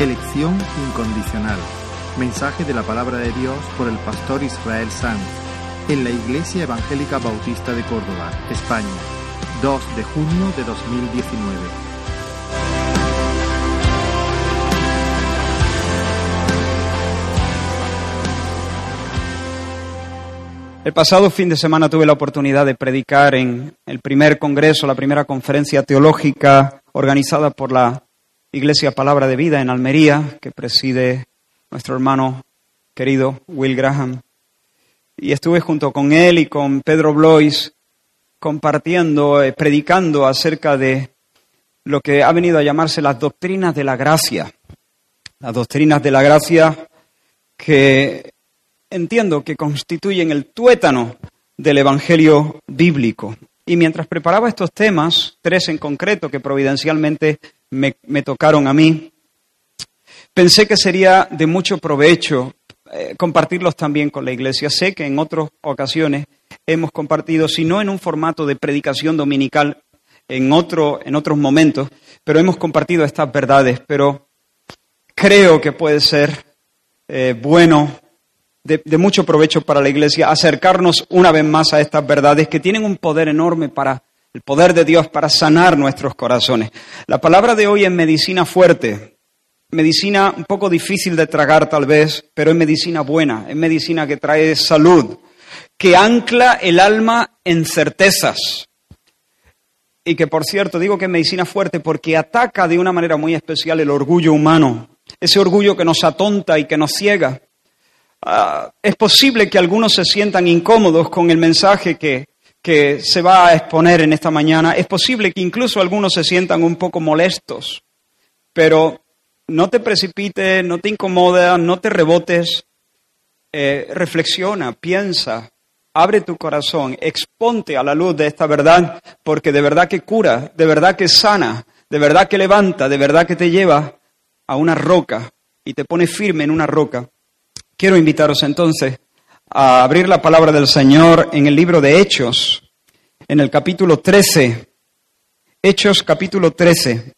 Elección incondicional. Mensaje de la palabra de Dios por el pastor Israel Sanz en la Iglesia Evangélica Bautista de Córdoba, España, 2 de junio de 2019. El pasado fin de semana tuve la oportunidad de predicar en el primer congreso, la primera conferencia teológica organizada por la Iglesia Palabra de Vida en Almería, que preside nuestro hermano querido Will Graham. Y estuve junto con él y con Pedro Blois compartiendo, eh, predicando acerca de lo que ha venido a llamarse las doctrinas de la gracia. Las doctrinas de la gracia que entiendo que constituyen el tuétano del Evangelio bíblico. Y mientras preparaba estos temas, tres en concreto que providencialmente me, tocaron a mí, pensé que sería de mucho provecho eh, compartirlos también con la iglesia. Sé que en otras ocasiones hemos compartido, si no en un formato de predicación dominical, en, otro, en otros momentos, pero hemos compartido estas verdades, pero creo que puede ser eh, bueno de, mucho provecho para la Iglesia acercarnos una vez más a estas verdades que tienen un poder enorme para el poder de Dios para sanar nuestros corazones. La palabra de hoy es medicina fuerte, medicina un poco difícil de tragar tal vez, pero es medicina buena, es medicina que trae salud, que ancla el alma en certezas. Y que, por cierto, digo que es medicina fuerte porque ataca de una manera muy especial el orgullo humano, ese orgullo que nos atonta y que nos ciega. Ah, es posible que algunos se sientan incómodos con el mensaje que, que se va a exponer en esta mañana. Es posible que incluso algunos se sientan un poco molestos. Pero no te precipites, no te incomoda, no te rebotes. Eh, reflexiona, piensa, abre tu corazón, exponte a la luz de esta verdad, porque de verdad que cura, de verdad que sana, de verdad que levanta, de verdad que te lleva a una roca y te pone firme en una roca. Quiero invitaros entonces a abrir la palabra del Señor en el libro de Hechos, en el capítulo 13. Hechos capítulo 13.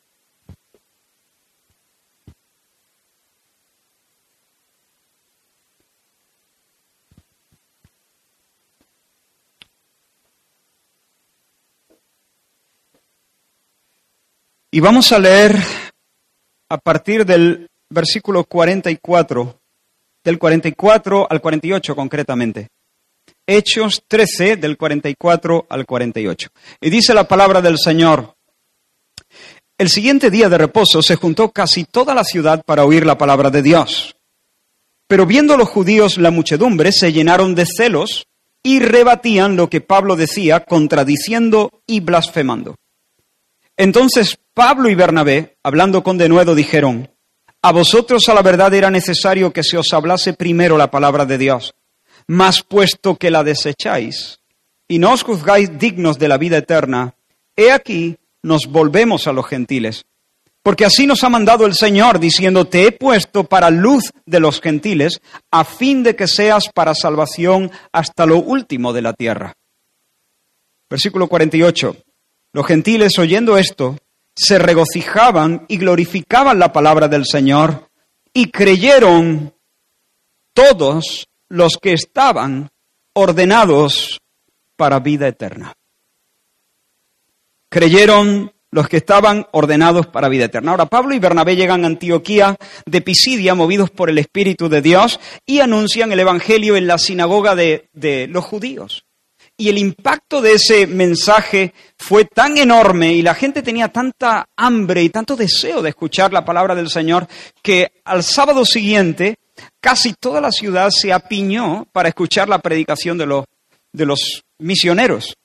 Y vamos a leer a partir del versículo 44 del 44 al 48 concretamente. Hechos 13 del 44 al 48. Y dice la palabra del Señor, el siguiente día de reposo se juntó casi toda la ciudad para oír la palabra de Dios. Pero viendo los judíos la muchedumbre, se llenaron de celos y rebatían lo que Pablo decía, contradiciendo y blasfemando. Entonces Pablo y Bernabé, hablando con denuedo, dijeron, a vosotros a la verdad era necesario que se os hablase primero la palabra de Dios, mas puesto que la desecháis y no os juzgáis dignos de la vida eterna, he aquí nos volvemos a los gentiles. Porque así nos ha mandado el Señor, diciendo, te he puesto para luz de los gentiles, a fin de que seas para salvación hasta lo último de la tierra. Versículo 48. Los gentiles oyendo esto, se regocijaban y glorificaban la palabra del Señor y creyeron todos los que estaban ordenados para vida eterna. Creyeron los que estaban ordenados para vida eterna. Ahora, Pablo y Bernabé llegan a Antioquía de Pisidia, movidos por el Espíritu de Dios, y anuncian el Evangelio en la sinagoga de, de los judíos. Y el impacto de ese mensaje fue tan enorme y la gente tenía tanta hambre y tanto deseo de escuchar la palabra del Señor que al sábado siguiente casi toda la ciudad se apiñó para escuchar la predicación de los, de los misioneros.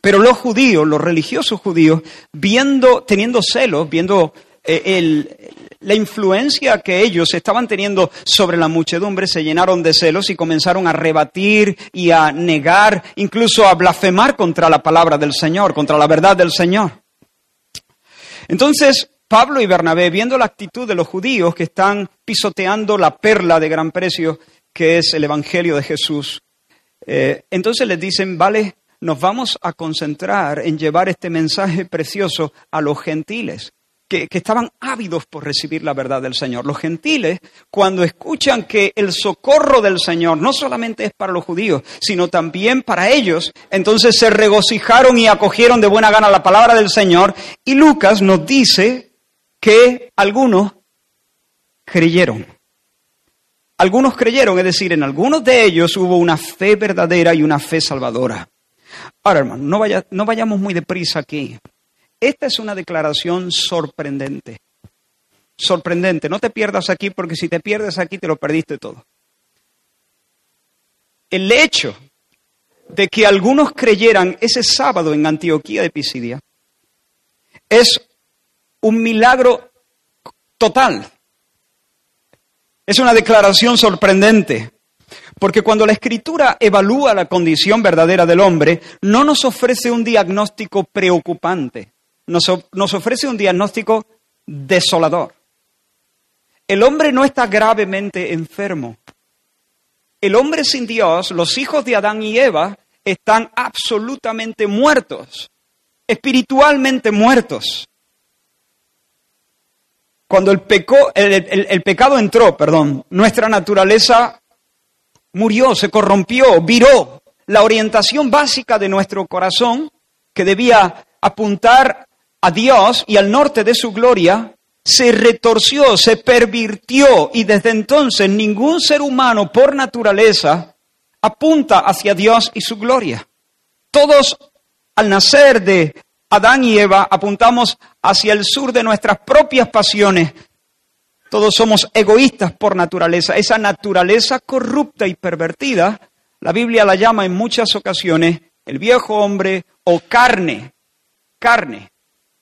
Pero los judíos, los religiosos judíos, viendo, teniendo celos, viendo eh, la influencia que ellos estaban teniendo sobre la muchedumbre, se llenaron de celos y comenzaron a rebatir y a negar, incluso a blasfemar contra la palabra del Señor, contra la verdad del Señor. Entonces, Pablo y Bernabé, viendo la actitud de los judíos que están pisoteando la perla de gran precio que es el Evangelio de Jesús, eh, entonces les dicen, vale, nos vamos a concentrar en llevar este mensaje precioso a los gentiles que, estaban ávidos por recibir la verdad del Señor. Los gentiles, cuando escuchan que el socorro del Señor no solamente es para los judíos, sino también para ellos, entonces se regocijaron y acogieron de buena gana la palabra del Señor. Y Lucas nos dice que algunos creyeron. Algunos creyeron, es decir, en algunos de ellos hubo una fe verdadera y una fe salvadora. Ahora, hermano, no, vaya, no vayamos muy deprisa aquí. Esta es una declaración sorprendente. Sorprendente. No te pierdas aquí porque si te pierdes aquí te lo perdiste todo. El hecho de que algunos creyeran ese sábado en Antioquía de Pisidia es un milagro total. Es una declaración sorprendente. Porque cuando la escritura evalúa la condición verdadera del hombre, no nos ofrece un diagnóstico preocupante, nos, ofrece un diagnóstico desolador. El hombre no está gravemente enfermo. El hombre sin Dios, los hijos de Adán y Eva, están absolutamente muertos, espiritualmente muertos. Cuando el, el, pecado entró, perdón, nuestra naturaleza murió, se corrompió, viró. La orientación básica de nuestro corazón, que debía apuntar a Dios y al norte de su gloria, se retorció, se pervirtió y desde entonces ningún ser humano por naturaleza apunta hacia Dios y su gloria. Todos al nacer de Adán y Eva apuntamos hacia el sur de nuestras propias pasiones. Todos somos egoístas por naturaleza. Esa naturaleza corrupta y pervertida, la Biblia la llama en muchas ocasiones el viejo hombre o carne. Carne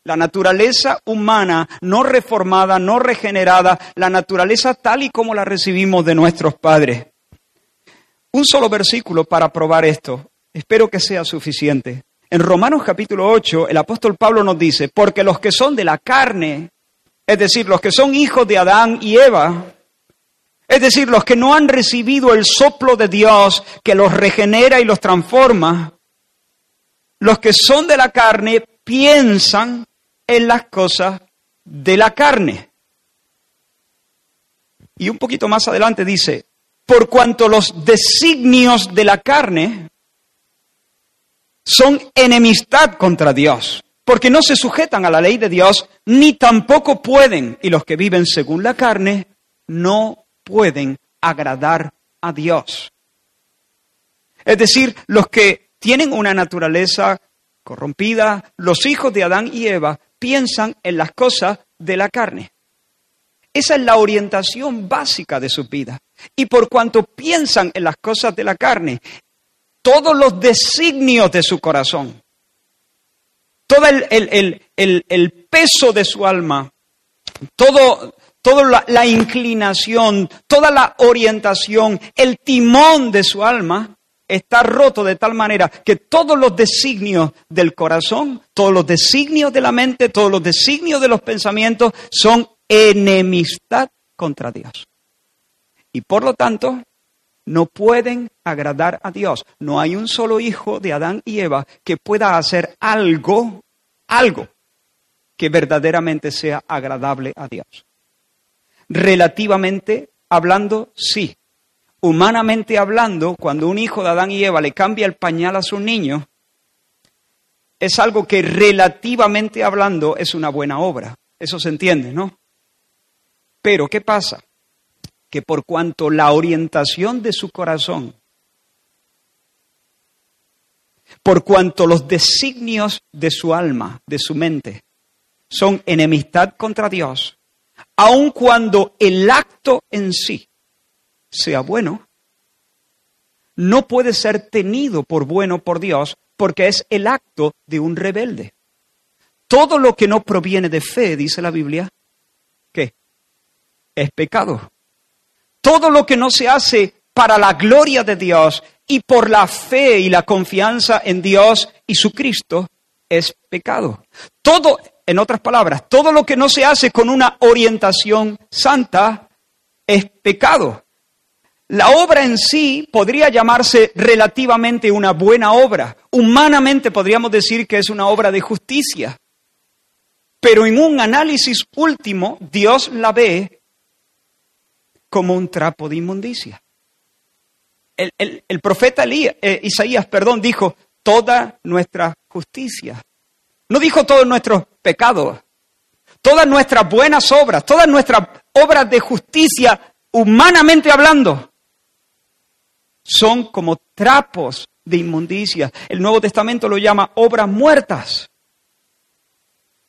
la naturaleza humana no reformada, no regenerada, la naturaleza tal y como la recibimos de nuestros padres. Un solo versículo para probar esto. Espero que sea suficiente. En Romanos capítulo 8, el apóstol Pablo nos dice, porque los que son de la carne, es decir, los que son hijos de Adán y Eva, es decir, los que no han recibido el soplo de Dios que los regenera y los transforma, los que son de la carne piensan en las cosas de la carne. Y un poquito más adelante dice, por cuanto los designios de la carne son enemistad contra Dios, porque no se sujetan a la ley de Dios, ni tampoco pueden, y los que viven según la carne, no pueden agradar a Dios. Es decir, los que tienen una naturaleza corrompida, los hijos de Adán y Eva, piensan en las cosas de la carne. Esa es la orientación básica de su vida. Y por cuanto piensan en las cosas de la carne, todos los designios de su corazón, todo el, peso de su alma, todo, toda la inclinación, toda la orientación, el timón de su alma, está roto de tal manera que todos los designios del corazón, todos los designios de la mente, todos los designios de los pensamientos son enemistad contra Dios. Y por lo tanto, no pueden agradar a Dios. No hay un solo hijo de Adán y Eva que pueda hacer algo, algo que verdaderamente sea agradable a Dios. Relativamente hablando, sí, humanamente hablando, cuando un hijo de Adán y Eva le cambia el pañal a su niño, es algo que relativamente hablando es una buena obra. Eso se entiende, ¿no? Pero ¿qué pasa? Que por cuanto la orientación de su corazón, por cuanto los designios de su alma, de su mente, son enemistad contra Dios, aun cuando el acto en sí sea bueno, no puede ser tenido por bueno por Dios porque es el acto de un rebelde. Todo lo que no proviene de fe, dice la Biblia, ¿qué? Es pecado. Todo lo que no se hace para la gloria de Dios y por la fe y la confianza en Dios y su Cristo es pecado. Todo, en otras palabras, todo lo que no se hace con una orientación santa es pecado. La obra en sí podría llamarse relativamente una buena obra. Humanamente podríamos decir que es una obra de justicia. Pero en un análisis último, Dios la ve como un trapo de inmundicia. El, profeta eh, Isaías perdón, dijo, toda nuestra justicia. No dijo todos nuestros pecados, todas nuestras buenas obras, todas nuestras obras de justicia, humanamente hablando, son como trapos de inmundicia. El Nuevo Testamento lo llama obras muertas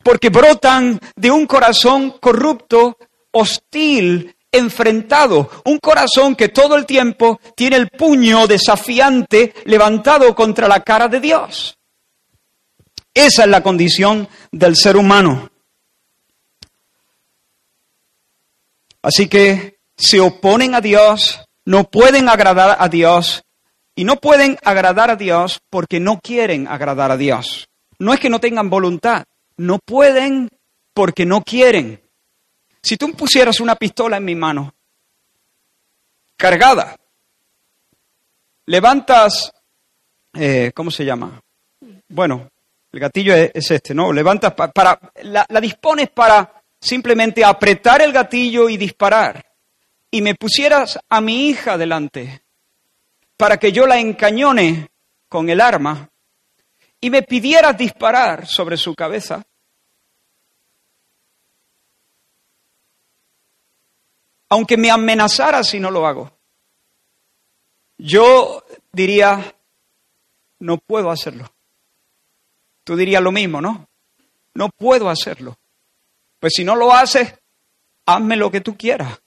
porque brotan de un corazón corrupto, hostil, enfrentado, un corazón que todo el tiempo tiene el puño desafiante levantado contra la cara de Dios. Esa es la condición del ser humano. Así que se oponen a Dios, no pueden agradar a Dios y no pueden agradar a Dios porque no quieren agradar a Dios. No es que no tengan voluntad, no pueden porque no quieren. Si tú pusieras una pistola en mi mano, cargada, levantas, eh, ¿cómo se llama? Bueno, el gatillo es, este, ¿no? Levantas para, la, la dispones para simplemente apretar el gatillo y disparar. Y me pusieras a mi hija delante para que yo la encañone con el arma y me pidieras disparar sobre su cabeza, aunque me amenazara si no lo hago. Yo diría, no puedo hacerlo. Tú dirías lo mismo, ¿no? No puedo hacerlo. Pues si no lo haces, hazme lo que tú quieras.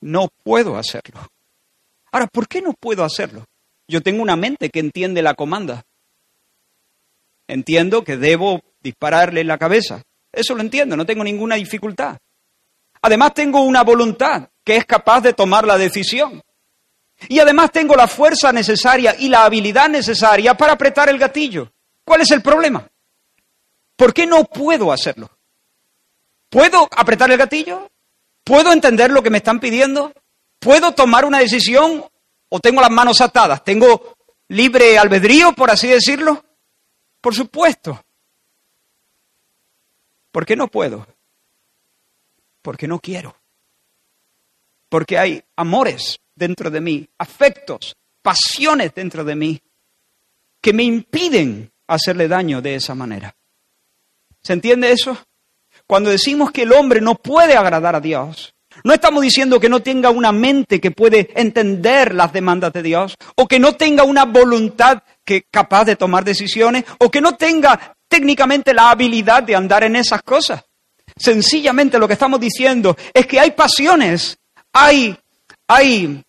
No puedo hacerlo. Ahora, ¿por qué no puedo hacerlo? Yo tengo una mente que entiende la comanda. Entiendo que debo dispararle en la cabeza. Eso lo entiendo, no tengo ninguna dificultad. Además tengo una voluntad que es capaz de tomar la decisión. Y además tengo la fuerza necesaria y la habilidad necesaria para apretar el gatillo. ¿Cuál es el problema? ¿Por qué no puedo hacerlo? ¿Puedo apretar el gatillo? ¿Puedo entender lo que me están pidiendo? ¿Puedo tomar una decisión o tengo las manos atadas? ¿Tengo libre albedrío, por así decirlo? Por supuesto. ¿Por qué no puedo? Porque no quiero porque hay amores dentro de mí, afectos, pasiones dentro de mí, que me impiden hacerle daño de esa manera. ¿Se entiende eso? Cuando decimos que el hombre no puede agradar a Dios, no estamos diciendo que no tenga una mente que puede entender las demandas de Dios, o que no tenga una voluntad que capaz de tomar decisiones, o que no tenga técnicamente la habilidad de andar en esas cosas. Sencillamente lo que estamos diciendo es que hay pasiones hay, hay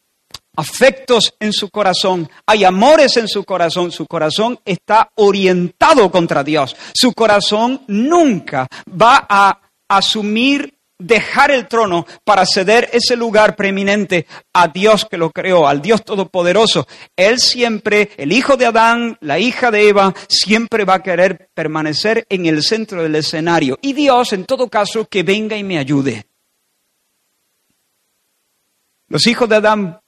afectos en su corazón, hay amores en su corazón, su corazón está orientado contra Dios, su corazón nunca va a asumir dejar el trono para ceder ese lugar preeminente a Dios que lo creó, al Dios Todopoderoso. Él siempre, el hijo de Adán, la hija de Eva, siempre va a querer permanecer en el centro del escenario. Y Dios, en todo caso, que venga y me ayude. Los hijos de Adán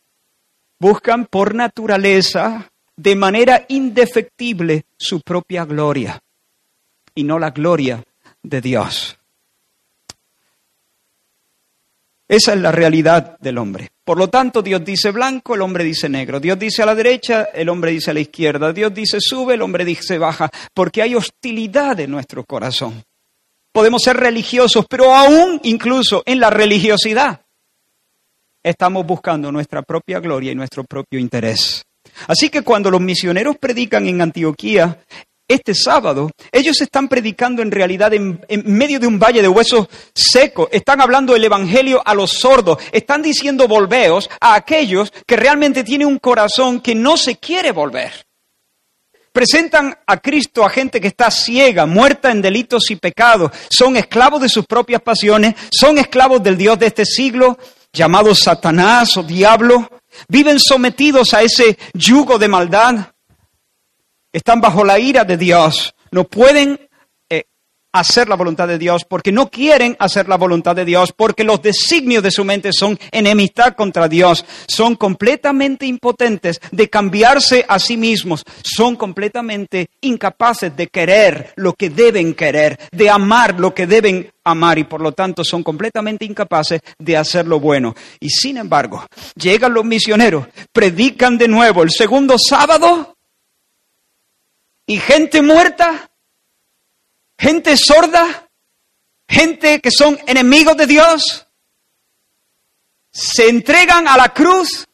buscan por naturaleza, de manera indefectible, su propia gloria y no la gloria de Dios. Esa es la realidad del hombre. Por lo tanto, Dios dice blanco, el hombre dice negro. Dios dice a la derecha, el hombre dice a la izquierda. Dios dice sube, el hombre dice baja, porque hay hostilidad en nuestro corazón. Podemos ser religiosos, pero aún incluso en la religiosidad estamos buscando nuestra propia gloria y nuestro propio interés. Así que cuando los misioneros predican en Antioquía, este sábado, ellos están predicando en realidad en, medio de un valle de huesos secos, están hablando el Evangelio a los sordos, están diciendo volveos a aquellos que realmente tienen un corazón que no se quiere volver. Presentan a Cristo a gente que está ciega, muerta en delitos y pecados, son esclavos de sus propias pasiones, son esclavos del Dios de este siglo, llamados Satanás o diablo, viven sometidos a ese yugo de maldad, están bajo la ira de Dios, no pueden eh, hacer la voluntad de Dios, porque no quieren hacer la voluntad de Dios, porque los designios de su mente son enemistad contra Dios, son completamente impotentes de cambiarse a sí mismos, son completamente incapaces de querer lo que deben querer, de amar lo que deben amar y por lo tanto son completamente incapaces de hacer lo bueno. Y sin embargo, llegan los misioneros, predican de nuevo el segundo sábado y gente muerta gente sorda, gente que son enemigos de Dios, se entregan a la cruz,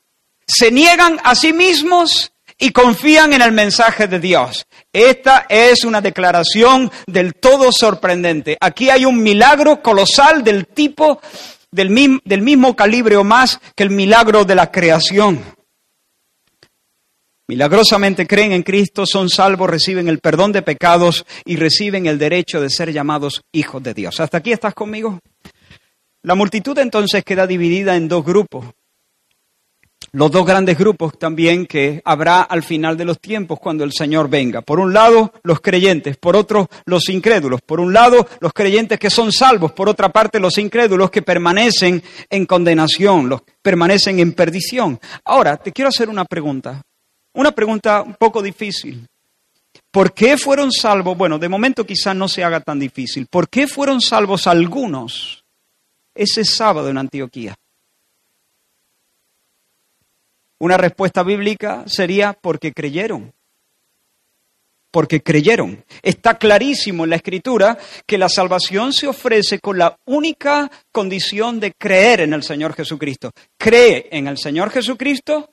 se niegan a sí mismos y confían en el mensaje de Dios. Esta es una declaración del todo sorprendente. Aquí hay un milagro colosal del tipo, del, del mismo calibre o más que el milagro de la creación. Milagrosamente creen en Cristo, son salvos, reciben el perdón de pecados y reciben el derecho de ser llamados hijos de Dios. ¿Hasta aquí estás conmigo? La multitud entonces queda dividida en dos grupos. Los dos grandes grupos también que habrá al final de los tiempos cuando el Señor venga. Por un lado, los creyentes, por otro, los incrédulos. Por un lado, los creyentes que son salvos, por otra parte, los incrédulos que permanecen en condenación, los permanecen en perdición. Ahora, te quiero hacer una pregunta. Una pregunta un poco difícil. ¿Por qué fueron salvos? Bueno, de momento quizás no se haga tan difícil. ¿Por qué fueron salvos algunos ese sábado en Antioquía? Una respuesta bíblica sería porque creyeron. Porque creyeron. Está clarísimo en la escritura que la salvación se ofrece con la única condición de creer en el Señor Jesucristo. Cree en el Señor Jesucristo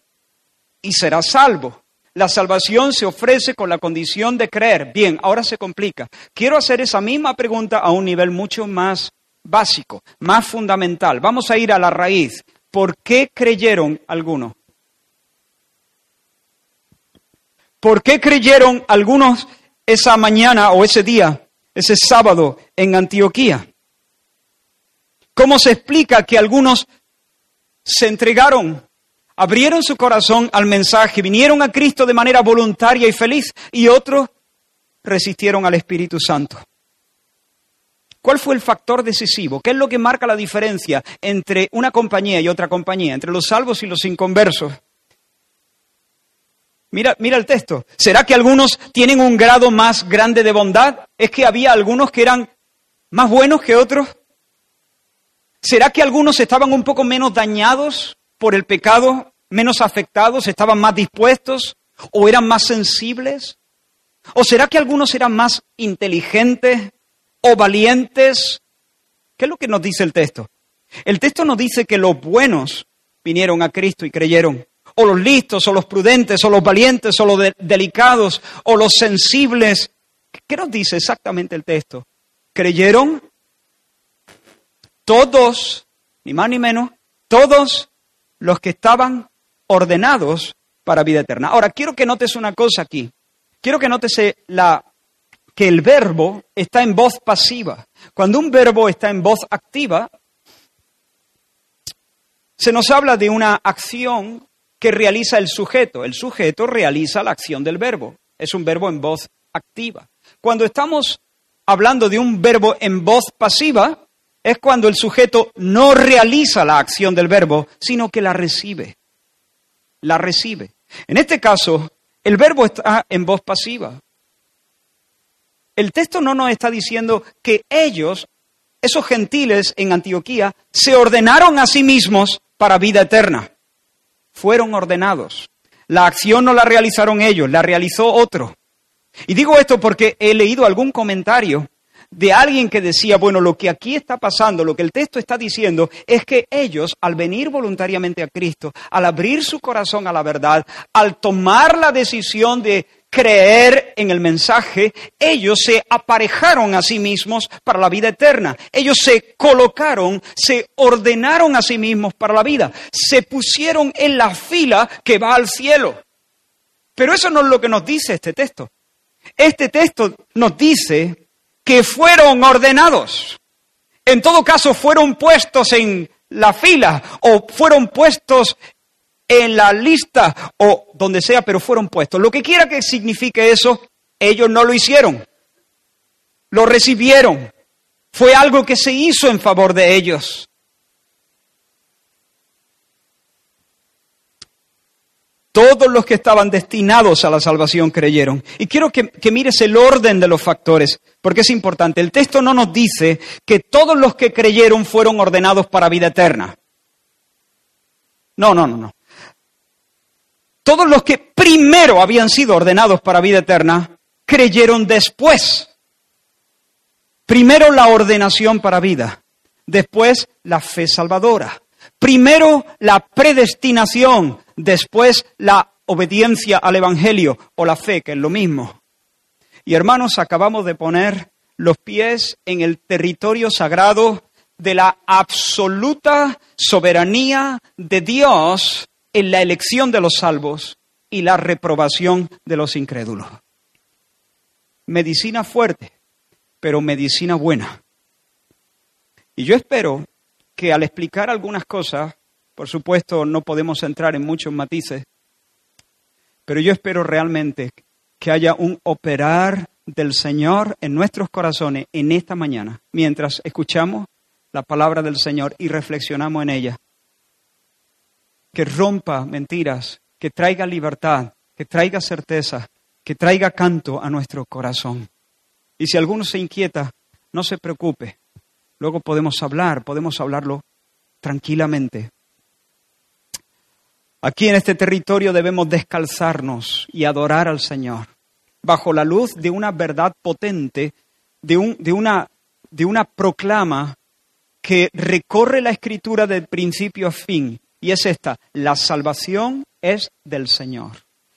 y será salvo. La salvación se ofrece con la condición de creer. Bien, ahora se complica. Quiero hacer esa misma pregunta a un nivel mucho más básico, más fundamental. Vamos a ir a la raíz. ¿Por qué creyeron algunos? ¿Por qué creyeron algunos esa mañana o ese día, ese sábado en Antioquía? ¿Cómo se explica que algunos se entregaron abrieron su corazón al mensaje, vinieron a Cristo de manera voluntaria y feliz, y otros resistieron al Espíritu Santo. ¿Cuál fue el factor decisivo? ¿Qué es lo que marca la diferencia entre una compañía y otra compañía, entre los salvos y los inconversos? Mira, mira el texto. ¿Será que algunos tienen un grado más grande de bondad? ¿Es que había algunos que eran más buenos que otros? ¿Será que algunos estaban un poco menos dañados por el pecado, menos afectados, estaban más dispuestos o eran más sensibles? ¿O será que algunos eran más inteligentes o valientes? ¿Qué es lo que nos dice el texto? El texto nos dice que los buenos vinieron a Cristo y creyeron, o los listos, o los prudentes, o los valientes, o los delicados, o los sensibles. ¿Qué nos dice exactamente el texto? ¿Creyeron? Todos, ni más ni menos, todos los que estaban ordenados para vida eterna. Ahora, quiero que notes una cosa aquí. Quiero que notes la, que el verbo está en voz pasiva. Cuando un verbo está en voz activa, se nos habla de una acción que realiza el sujeto. El sujeto realiza la acción del verbo. Es un verbo en voz activa. Cuando estamos hablando de un verbo en voz pasiva, es cuando el sujeto no realiza la acción del verbo, sino que la recibe. La recibe. En este caso, el verbo está en voz pasiva. El texto no nos está diciendo que ellos, esos gentiles en Antioquía, se ordenaron a sí mismos para vida eterna. Fueron ordenados. La acción no la realizaron ellos, la realizó otro. Y digo esto porque he leído algún comentario de alguien que decía, bueno, lo que aquí está pasando, lo que el texto está diciendo, es que ellos, al venir voluntariamente a Cristo, al abrir su corazón a la verdad, al tomar la decisión de creer en el mensaje, ellos se aparejaron a sí mismos para la vida eterna. Ellos se colocaron, se ordenaron a sí mismos para la vida. Se pusieron en la fila que va al cielo. Pero eso no es lo que nos dice este texto. Este texto nos dice que fueron ordenados. En todo caso, fueron puestos en la fila o fueron puestos en la lista o donde sea, pero fueron puestos. Lo que quiera que signifique eso, ellos no lo hicieron. lo recibieron. Fue algo que se hizo en favor de ellos. Todos los que estaban destinados a la salvación creyeron. Y quiero que, mires el orden de los factores, porque es importante. El texto no nos dice que todos los que creyeron fueron ordenados para vida eterna. No, no, no, no. Todos los que primero habían sido ordenados para vida eterna, creyeron después. Primero la ordenación para vida, después la fe salvadora. Primero la predestinación, después la obediencia al Evangelio o la fe, que es lo mismo. Y hermanos, acabamos de poner los pies en el territorio sagrado de la absoluta soberanía de Dios en la elección de los salvos y la reprobación de los incrédulos. Medicina fuerte, pero medicina buena. Y yo espero que al explicar algunas cosas, por supuesto no podemos entrar en muchos matices, pero yo espero realmente que haya un operar del Señor en nuestros corazones en esta mañana, mientras escuchamos la palabra del Señor y reflexionamos en ella. Que rompa mentiras, que traiga libertad, que traiga certeza, que traiga canto a nuestro corazón. Y si alguno se inquieta, no se preocupe. Luego podemos hablar, podemos hablarlo tranquilamente. Aquí en este territorio debemos descalzarnos y adorar al Señor bajo la luz de una verdad potente, de, un, de, una, de una proclama que recorre la escritura de principio a fin. Y es esta, la salvación es del Señor.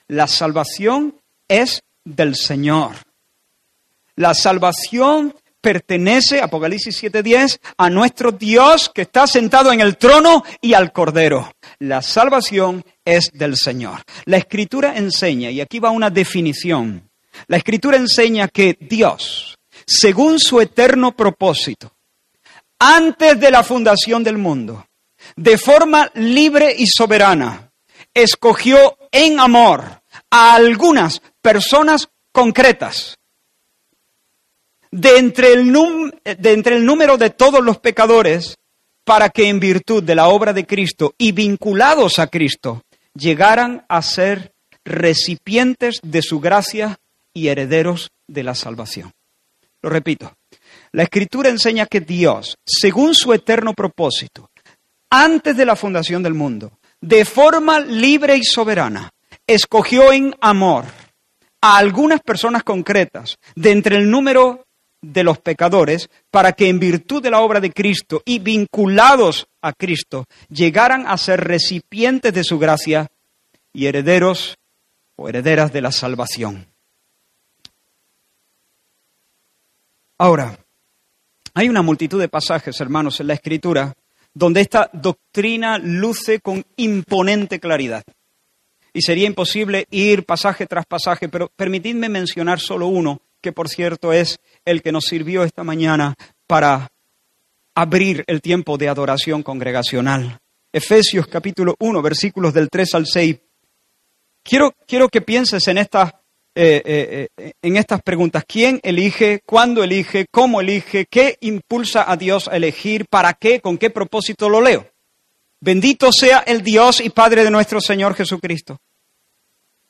La salvación es del Señor. La salvación pertenece, Apocalipsis 7:10, a nuestro Dios que está sentado en el trono y al Cordero. La salvación es del Señor. La Escritura enseña, y aquí va una definición, la Escritura enseña que Dios, según su eterno propósito, antes de la fundación del mundo, de forma libre y soberana, escogió en amor a algunas personas concretas. De entre, el de entre el número de todos los pecadores, para que en virtud de la obra de Cristo y vinculados a Cristo, llegaran a ser recipientes de su gracia y herederos de la salvación. Lo repito, la Escritura enseña que Dios, según su eterno propósito, antes de la fundación del mundo, de forma libre y soberana, escogió en amor a algunas personas concretas de entre el número de los pecadores para que en virtud de la obra de Cristo y vinculados a Cristo llegaran a ser recipientes de su gracia y herederos o herederas de la salvación. Ahora, hay una multitud de pasajes, hermanos, en la Escritura donde esta doctrina luce con imponente claridad. Y sería imposible ir pasaje tras pasaje, pero permitidme mencionar solo uno, que por cierto es el que nos sirvió esta mañana para abrir el tiempo de adoración congregacional. Efesios capítulo 1, versículos del 3 al 6. Quiero, quiero que pienses en esta eh, eh, eh, en estas preguntas. ¿Quién elige? ¿Cuándo elige? ¿Cómo elige? ¿Qué impulsa a Dios a elegir? ¿Para qué? ¿Con qué propósito lo leo? Bendito sea el Dios y Padre de nuestro Señor Jesucristo,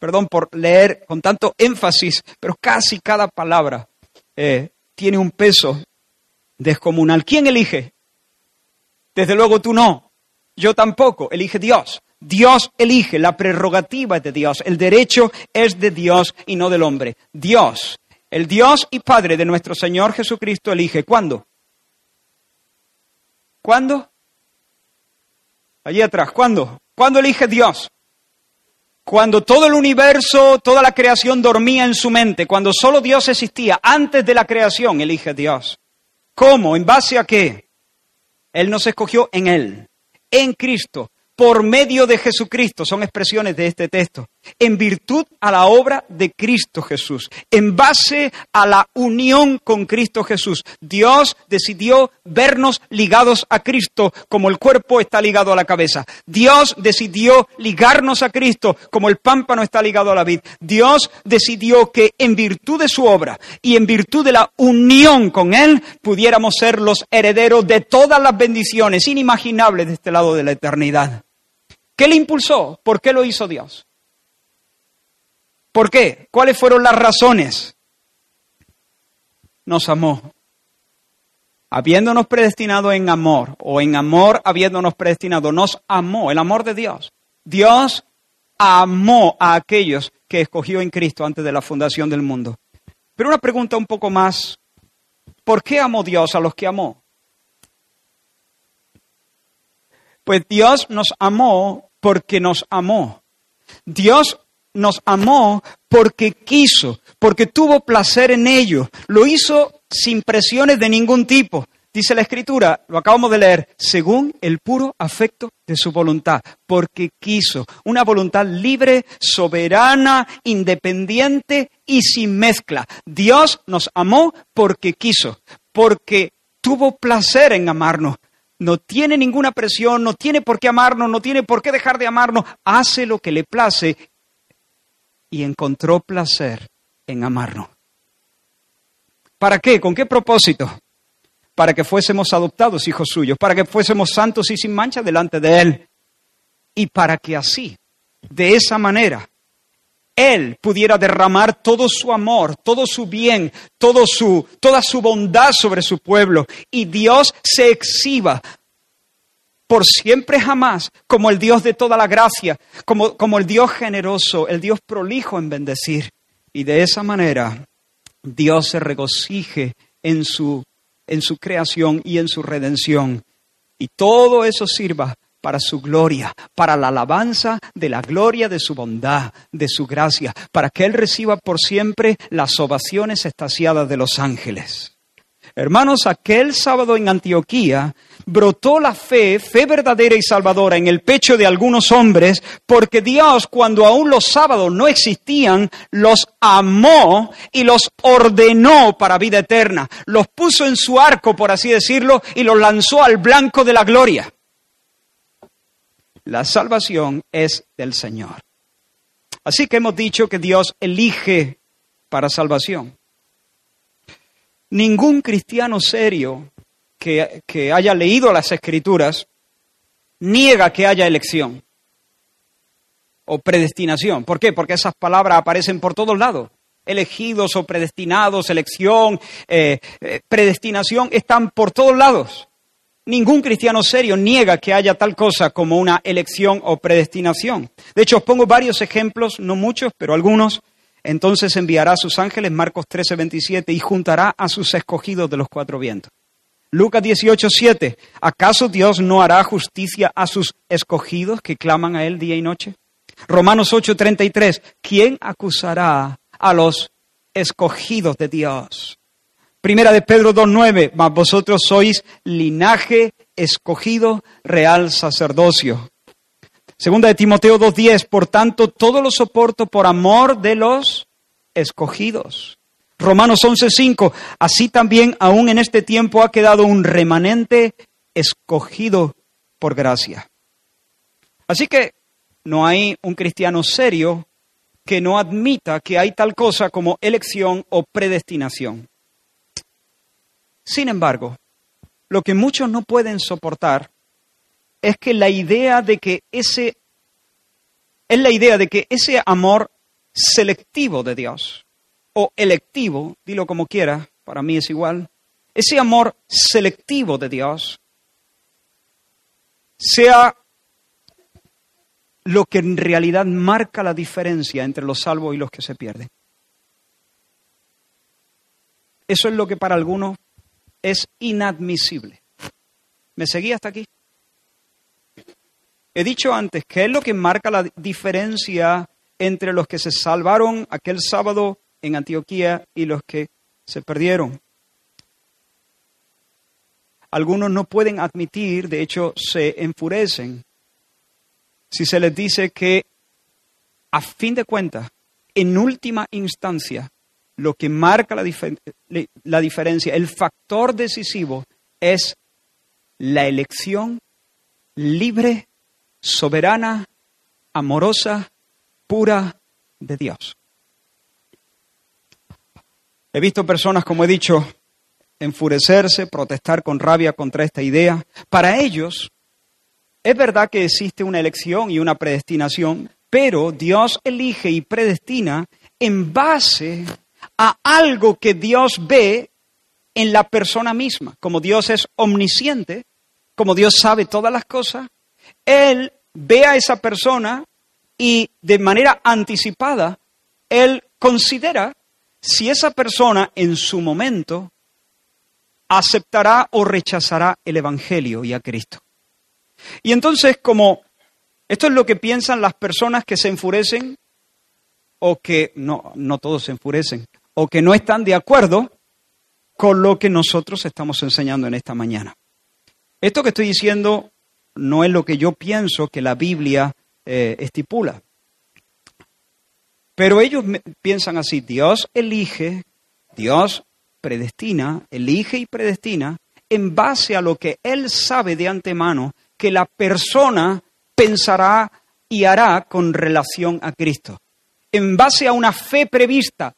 Perdón por leer con tanto énfasis, pero casi cada palabra eh, tiene un peso descomunal. ¿Quién elige? Desde luego tú no, yo tampoco, elige Dios. Dios elige, la prerrogativa es de Dios, el derecho es de Dios y no del hombre. Dios, el Dios y Padre de nuestro Señor Jesucristo elige. ¿Cuándo? ¿Cuándo? Allí atrás, ¿cuándo? ¿Cuándo elige Dios? Cuando todo el universo, toda la creación dormía en su mente, cuando solo Dios existía, antes de la creación, elige Dios. ¿Cómo? ¿En base a qué? Él nos escogió en Él, en Cristo, por medio de Jesucristo, son expresiones de este texto, en virtud a la obra de Cristo Jesús, en base a la unión con Cristo Jesús. Dios decidió vernos ligados a Cristo como el cuerpo está ligado a la cabeza. Dios decidió ligarnos a Cristo como el pámpano está ligado a la vid. Dios decidió que en virtud de su obra y en virtud de la unión con Él pudiéramos ser los herederos de todas las bendiciones inimaginables de este lado de la eternidad. ¿Qué le impulsó? ¿Por qué lo hizo Dios? ¿Por qué? ¿Cuáles fueron las razones? Nos amó. Habiéndonos predestinado en amor, o en amor habiéndonos predestinado, nos amó, el amor de Dios. Dios amó a aquellos que escogió en Cristo antes de la fundación del mundo. Pero una pregunta un poco más, ¿por qué amó Dios a los que amó? Pues Dios nos amó porque nos amó. Dios nos amó porque quiso, porque tuvo placer en ello. Lo hizo sin presiones de ningún tipo. Dice la escritura, lo acabamos de leer, según el puro afecto de su voluntad, porque quiso una voluntad libre, soberana, independiente y sin mezcla. Dios nos amó porque quiso, porque tuvo placer en amarnos, no tiene ninguna presión, no tiene por qué amarnos, no tiene por qué dejar de amarnos, hace lo que le place y encontró placer en amarnos. ¿Para qué? ¿Con qué propósito? Para que fuésemos adoptados hijos suyos, para que fuésemos santos y sin mancha delante de Él, y para que así, de esa manera, él pudiera derramar todo su amor, todo su bien, todo su, toda su bondad sobre su pueblo y Dios se exhiba por siempre jamás como el Dios de toda la gracia, como, como el Dios generoso, el Dios prolijo en bendecir. Y de esa manera Dios se regocije en su, en su creación y en su redención. Y todo eso sirva para su gloria, para la alabanza de la gloria de su bondad, de su gracia, para que Él reciba por siempre las ovaciones estasiadas de los ángeles. Hermanos, aquel sábado en Antioquía brotó la fe, fe verdadera y salvadora en el pecho de algunos hombres, porque Dios, cuando aún los sábados no existían, los amó y los ordenó para vida eterna. Los puso en su arco, por así decirlo, y los lanzó al blanco de la gloria. La salvación es del Señor. Así que hemos dicho que Dios elige para salvación. Ningún cristiano serio que, haya leído las escrituras niega que haya elección o predestinación. ¿Por qué? Porque esas palabras aparecen por todos lados. Elegidos o predestinados, elección, eh, eh, predestinación, están por todos lados. Ningún cristiano serio niega que haya tal cosa como una elección o predestinación. De hecho, os pongo varios ejemplos, no muchos, pero algunos. Entonces enviará a sus ángeles, Marcos 13, 27, y juntará a sus escogidos de los cuatro vientos. Lucas 18, 7. ¿Acaso Dios no hará justicia a sus escogidos que claman a Él día y noche? Romanos 8, 33. ¿Quién acusará a los escogidos de Dios? Primera de Pedro 2.9, mas vosotros sois linaje escogido, real sacerdocio. Segunda de Timoteo 2.10, por tanto, todo lo soporto por amor de los escogidos. Romanos 11.5, así también aún en este tiempo ha quedado un remanente escogido por gracia. Así que no hay un cristiano serio que no admita que hay tal cosa como elección o predestinación. Sin embargo, lo que muchos no pueden soportar es que la idea de que ese es la idea de que ese amor selectivo de Dios o electivo, dilo como quiera, para mí es igual, ese amor selectivo de Dios sea lo que en realidad marca la diferencia entre los salvos y los que se pierden. Eso es lo que para algunos es inadmisible. ¿Me seguí hasta aquí? He dicho antes, ¿qué es lo que marca la diferencia entre los que se salvaron aquel sábado en Antioquía y los que se perdieron? Algunos no pueden admitir, de hecho se enfurecen, si se les dice que a fin de cuentas, en última instancia, lo que marca la, la, diferencia, el factor decisivo, es la elección libre, soberana, amorosa, pura de Dios. He visto personas, como he dicho, enfurecerse, protestar con rabia contra esta idea. Para ellos, es verdad que existe una elección y una predestinación, pero Dios elige y predestina en base a algo que Dios ve en la persona misma. Como Dios es omnisciente, como Dios sabe todas las cosas, Él ve a esa persona y de manera anticipada, Él considera si esa persona en su momento aceptará o rechazará el Evangelio y a Cristo. Y entonces, como esto es lo que piensan las personas que se enfurecen o que, no, no todos se enfurecen, o que no están de acuerdo con lo que nosotros estamos enseñando en esta mañana. Esto que estoy diciendo no es lo que yo pienso que la Biblia eh, estipula. Pero ellos piensan así, Dios elige, Dios predestina, elige y predestina en base a lo que Él sabe de antemano que la persona pensará y hará con relación a Cristo. En base a una fe prevista,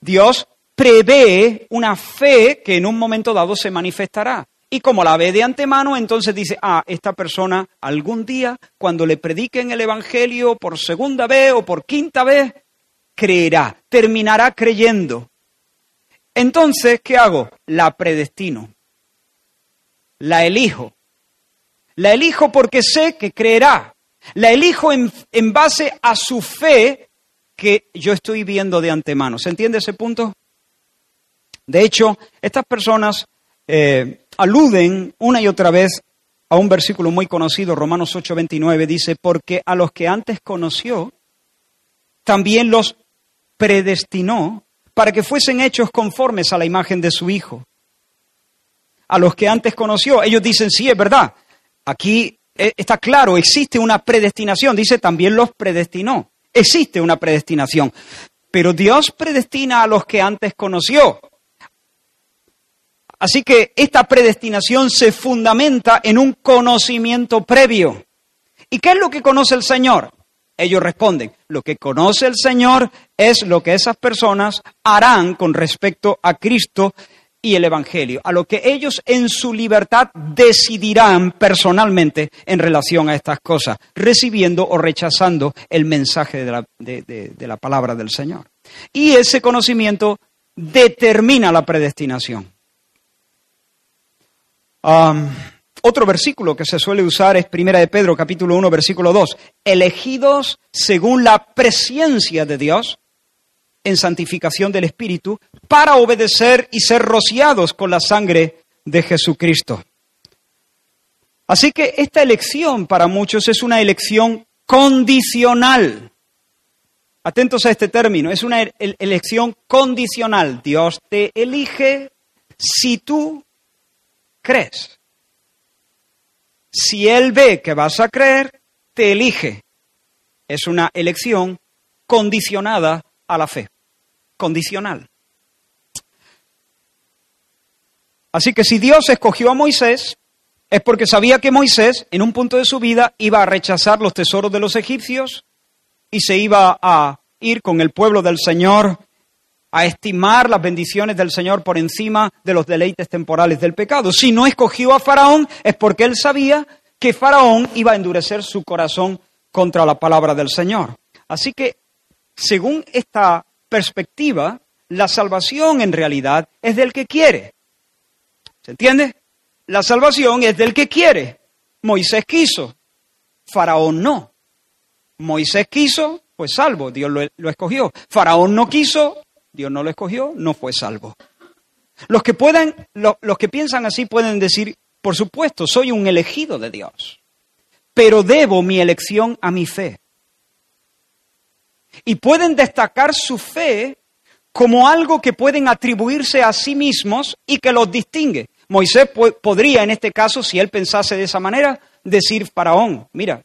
Dios prevé una fe que en un momento dado se manifestará. Y como la ve de antemano, entonces dice, ah, esta persona algún día, cuando le prediquen el Evangelio por segunda vez o por quinta vez, creerá, terminará creyendo. Entonces, ¿qué hago? La predestino, la elijo. La elijo porque sé que creerá. La elijo en, base a su fe que yo estoy viendo de antemano. ¿Se entiende ese punto? De hecho, estas personas eh, aluden una y otra vez a un versículo muy conocido, Romanos 8:29, dice, porque a los que antes conoció, también los predestinó para que fuesen hechos conformes a la imagen de su Hijo. A los que antes conoció, ellos dicen, sí, es verdad, aquí eh, está claro, existe una predestinación, dice, también los predestinó. Existe una predestinación, pero Dios predestina a los que antes conoció. Así que esta predestinación se fundamenta en un conocimiento previo. ¿Y qué es lo que conoce el Señor? Ellos responden, lo que conoce el Señor es lo que esas personas harán con respecto a Cristo y el Evangelio, a lo que ellos en su libertad decidirán personalmente en relación a estas cosas, recibiendo o rechazando el mensaje de la, de, la palabra del Señor. Y ese conocimiento determina la predestinación. Otro versículo que se suele usar es Primera de Pedro, capítulo 1, versículo 2. Elegidos según la presencia de Dios en santificación del Espíritu para obedecer y ser rociados con la sangre de Jesucristo. Así que esta elección para muchos es una elección condicional. Atentos a este término, es una elección condicional. Dios te elige si tú crees. Si Él ve que vas a creer, te elige. Es una elección condicionada a la fe. Condicional. Así que si Dios escogió a Moisés, es porque sabía que Moisés, en un punto de su vida, iba a rechazar los tesoros de los egipcios y se iba a ir con el pueblo del Señor a estimar las bendiciones del Señor por encima de los deleites temporales del pecado. Si no escogió a Faraón es porque él sabía que Faraón iba a endurecer su corazón contra la palabra del Señor. Así que, según esta perspectiva, la salvación en realidad es del que quiere. ¿Se entiende? La salvación es del que quiere. Moisés quiso, Faraón no. Moisés quiso, pues salvo, Dios lo, escogió. Faraón no quiso, Dios no lo escogió, no fue salvo. Los que los que piensan así pueden decir, por supuesto, soy un elegido de Dios. pero debo mi elección a mi fe. Y pueden destacar su fe como algo que pueden atribuirse a sí mismos y que los distingue. Moisés podría, en este caso, si él pensase de esa manera, decir, Faraón, mira,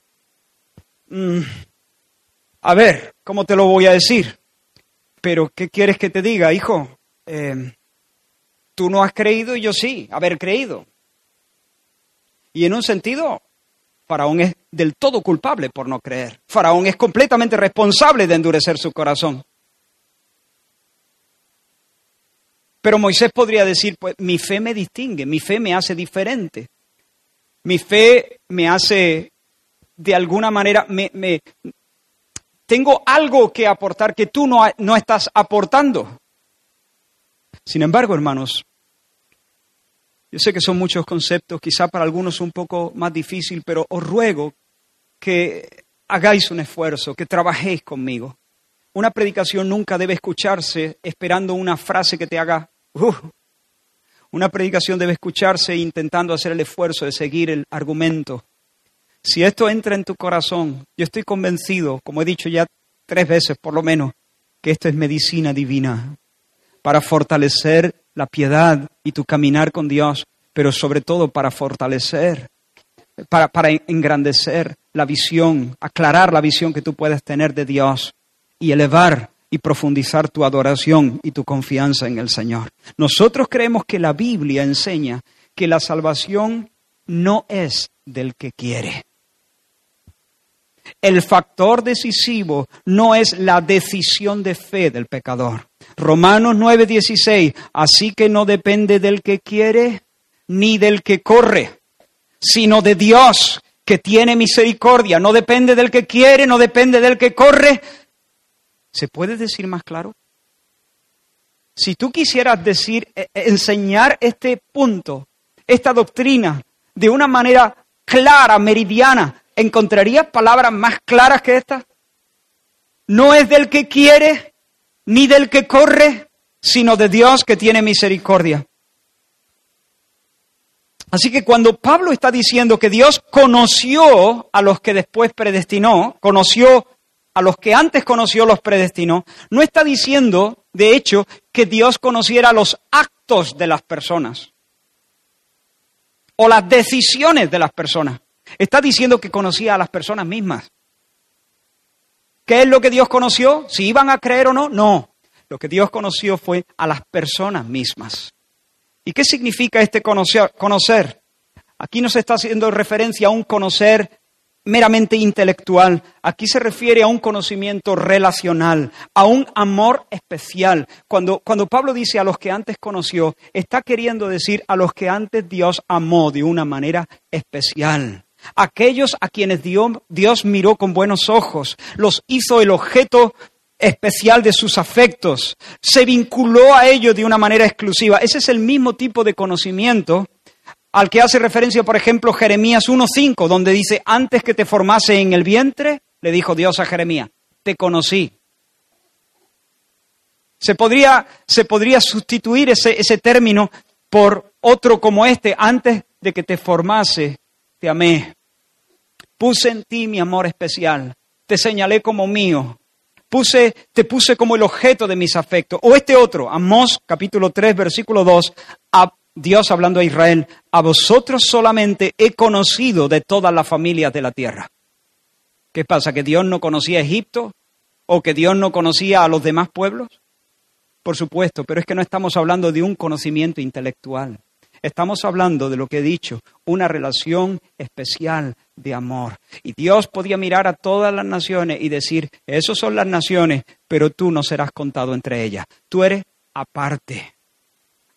mm, a ver, ¿cómo te lo voy a decir? Pero, ¿qué quieres que te diga, hijo? Eh, tú no has creído y yo sí, haber creído. Y en un sentido, Faraón es del todo culpable por no creer. Faraón es completamente responsable de endurecer su corazón. Pero Moisés podría decir, pues mi fe me distingue, mi fe me hace diferente. Mi fe me hace, de alguna manera, me, tengo algo que aportar que tú no, no estás aportando. Sin embargo, hermanos, yo sé que son muchos conceptos, quizá para algunos un poco más difícil, pero os ruego que hagáis un esfuerzo, que trabajéis conmigo. Una predicación nunca debe escucharse esperando una frase que te haga Uh, una predicación debe escucharse intentando hacer el esfuerzo de seguir el argumento. Si esto entra en tu corazón, yo estoy convencido, como he dicho ya tres veces por lo menos, que esto es medicina divina para fortalecer la piedad y tu caminar con Dios, pero sobre todo para fortalecer, para, engrandecer la visión, aclarar la visión que tú puedes tener de Dios y elevar y profundizar tu adoración y tu confianza en el Señor. Nosotros creemos que la Biblia enseña que la salvación no es del que quiere. El factor decisivo no es la decisión de fe del pecador. Romanos 9:16, así que no depende del que quiere ni del que corre, sino de Dios que tiene misericordia. No depende del que quiere, no depende del que corre, ¿Se puede decir más claro? Si tú quisieras decir, eh, eh, enseñar este punto, esta doctrina, de una manera clara, meridiana, ¿encontrarías palabras más claras que estas? No es del que quiere ni del que corre, sino de Dios que tiene misericordia. Así que cuando Pablo está diciendo que Dios conoció a los que después predestinó, conoció a los que antes conoció los predestinó, no está diciendo, de hecho, que Dios conociera los actos de las personas o las decisiones de las personas. Está diciendo que conocía a las personas mismas. ¿Qué es lo que Dios conoció? Si iban a creer o no, no. Lo que Dios conoció fue a las personas mismas. ¿Y qué significa este conocer? Aquí no se está haciendo referencia a un conocer meramente intelectual. Aquí se refiere a un conocimiento relacional, a un amor especial. Cuando, cuando Pablo dice a los que antes conoció, está queriendo decir a los que antes Dios amó de una manera especial. Aquellos a quienes Dios, miró con buenos ojos, los hizo el objeto especial de sus afectos, se vinculó a ellos de una manera exclusiva. Ese es el mismo tipo de conocimiento al que hace referencia, por ejemplo, Jeremías 1.5, donde dice, antes que te formase en el vientre, le dijo Dios a Jeremías, te conocí. Se podría, se podría sustituir ese, ese término por otro como este, antes de que te formase, te amé. Puse en ti mi amor especial, te señalé como mío, puse, te puse como el objeto de mis afectos. O este otro, Amós capítulo 3, versículo 2, Dios hablando a Israel, a vosotros solamente he conocido de todas las familias de la tierra. ¿Qué pasa? ¿Que Dios no conocía a Egipto? ¿O que Dios no conocía a los demás pueblos? Por supuesto, pero es que no estamos hablando de un conocimiento intelectual. Estamos hablando de lo que he dicho, una relación especial de amor. Y Dios podía mirar a todas las naciones y decir, esos son las naciones, pero tú no serás contado entre ellas. Tú eres aparte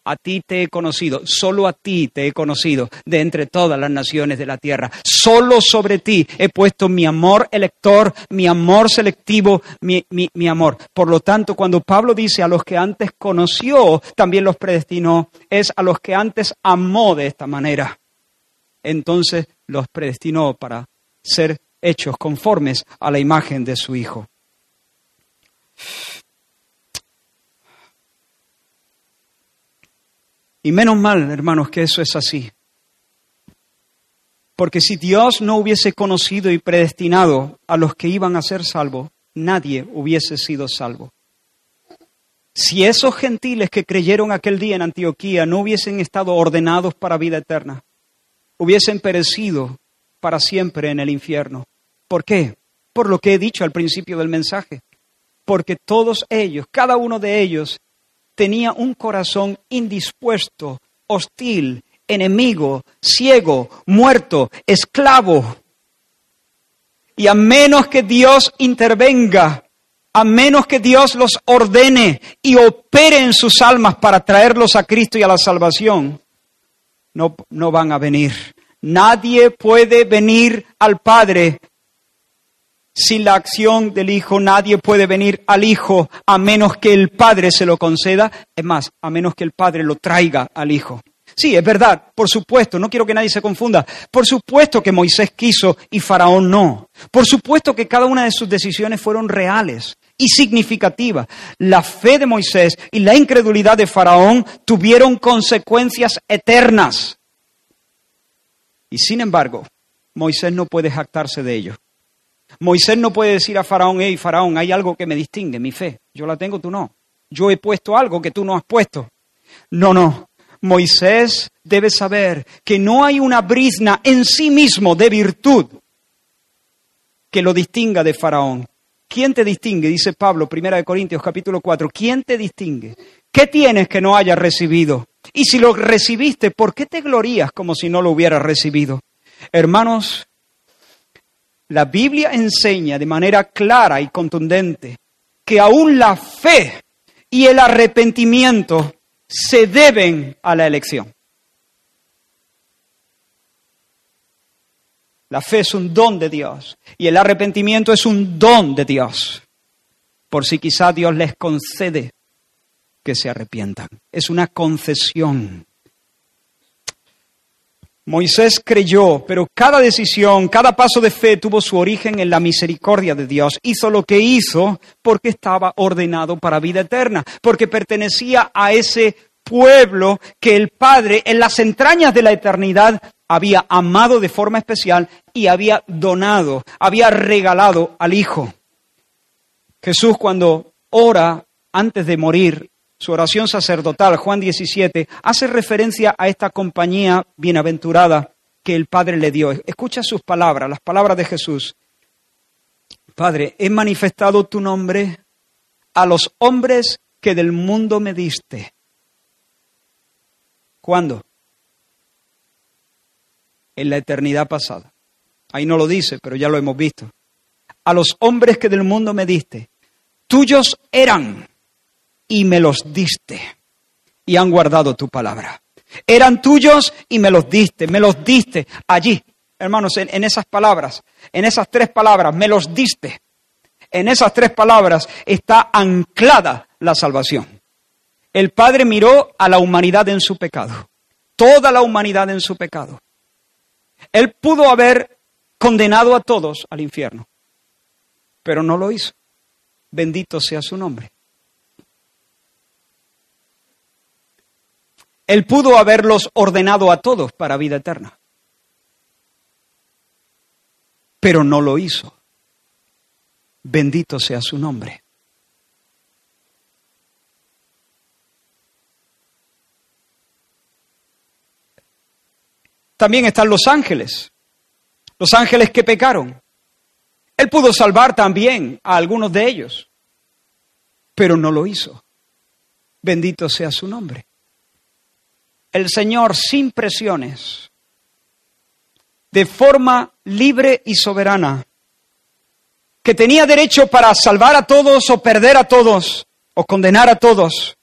a ti te he conocido, solo a ti te he conocido de entre todas las naciones de la tierra. Solo sobre ti he puesto mi amor elector, mi amor selectivo, mi, mi, amor. Por lo tanto, cuando Pablo dice a los que antes conoció, también los predestinó, es a los que antes amó de esta manera. Entonces los predestinó para ser hechos conformes a la imagen de su Hijo. Y menos mal, hermanos, que eso es así. Porque si Dios no hubiese conocido y predestinado a los que iban a ser salvos, nadie hubiese sido salvo. Si esos gentiles que creyeron aquel día en Antioquía no hubiesen estado ordenados para vida eterna, hubiesen perecido para siempre en el infierno. ¿Por qué? Por lo que he dicho al principio del mensaje. Porque todos ellos, cada uno de ellos, tenía un corazón indispuesto, hostil, enemigo, ciego, muerto, esclavo. Y a menos que Dios intervenga, a menos que Dios los ordene y opere en sus almas para traerlos a Cristo y a la salvación, no, no van a venir. Nadie puede venir al Padre sin la acción del Hijo. Nadie puede venir al Hijo a menos que el Padre se lo conceda. Es más, a menos que el Padre lo traiga al Hijo. Sí, es verdad, por supuesto, no quiero que nadie se confunda. Por supuesto que Moisés quiso y Faraón no. Por supuesto que cada una de sus decisiones fueron reales y significativas. La fe de Moisés y la incredulidad de Faraón tuvieron consecuencias eternas. Y sin embargo, Moisés no puede jactarse de ello. Moisés no puede decir a Faraón, hey Faraón, hay algo que me distingue, mi fe. Yo la tengo, tú no. Yo he puesto algo que tú no has puesto. No, no. Moisés debe saber que no hay una brisna en sí mismo de virtud que lo distinga de Faraón. ¿Quién te distingue? Dice Pablo, Primera de Corintios capítulo 4. ¿Quién te distingue? ¿Qué tienes que no hayas recibido? Y si lo recibiste, ¿por qué te glorías como si no lo hubieras recibido? Hermanos, la Biblia enseña de manera clara y contundente que aún la fe y el arrepentimiento se deben a la elección. La fe es un don de Dios y el arrepentimiento es un don de Dios, por si quizá Dios les concede que se arrepientan. Es una concesión. Moisés creyó, pero cada decisión, cada paso de fe tuvo su origen en la misericordia de Dios. Hizo lo que hizo porque estaba ordenado para vida eterna, porque pertenecía a ese pueblo que el Padre en las entrañas de la eternidad había amado de forma especial y había donado, había regalado al Hijo. Jesús cuando ora antes de morir su oración sacerdotal, Juan 17, hace referencia a esta compañía bienaventurada que el Padre le dio. Escucha sus palabras, las palabras de Jesús. Padre, he manifestado tu nombre a los hombres que del mundo me diste. ¿Cuándo? En la eternidad pasada. Ahí no lo dice, pero ya lo hemos visto. A los hombres que del mundo me diste, tuyos eran y me los diste y han guardado tu palabra. Eran tuyos y me los diste, me los diste allí, hermanos, en, esas palabras, en esas tres palabras, me los diste. En esas tres palabras está anclada la salvación. El Padre miró a la humanidad en su pecado, toda la humanidad en su pecado. Él pudo haber condenado a todos al infierno, pero no lo hizo. Bendito sea su nombre. Él pudo haberlos ordenado a todos para vida eterna, pero no lo hizo. Bendito sea su nombre. También están los ángeles, los ángeles que pecaron. Él pudo salvar también a algunos de ellos, pero no lo hizo. Bendito sea su nombre el Señor sin presiones, de forma libre y soberana, que tenía derecho para salvar a todos o perder a todos o condenar a todos,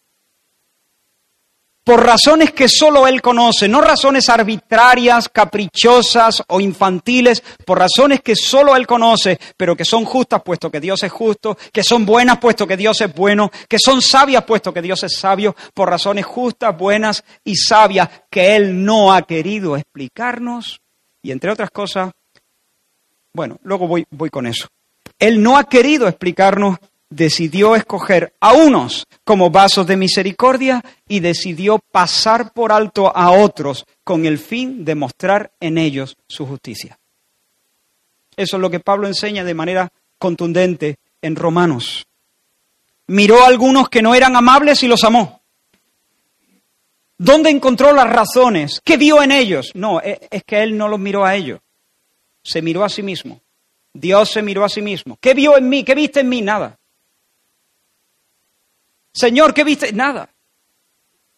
por razones que solo Él conoce, no razones arbitrarias, caprichosas o infantiles, por razones que solo Él conoce, pero que son justas puesto que Dios es justo, que son buenas puesto que Dios es bueno, que son sabias puesto que Dios es sabio, por razones justas, buenas y sabias que Él no ha querido explicarnos. Y entre otras cosas, bueno, luego voy, voy con eso. Él no ha querido explicarnos decidió escoger a unos como vasos de misericordia y decidió pasar por alto a otros con el fin de mostrar en ellos su justicia. Eso es lo que Pablo enseña de manera contundente en Romanos. Miró a algunos que no eran amables y los amó. ¿Dónde encontró las razones? ¿Qué vio en ellos? No, e, es que él no los miró a ellos. Se miró a sí mismo. Dios se miró a sí mismo. ¿Qué vio en mí? ¿Qué viste en mí? Nada. Señor, ¿qué viste? Nada.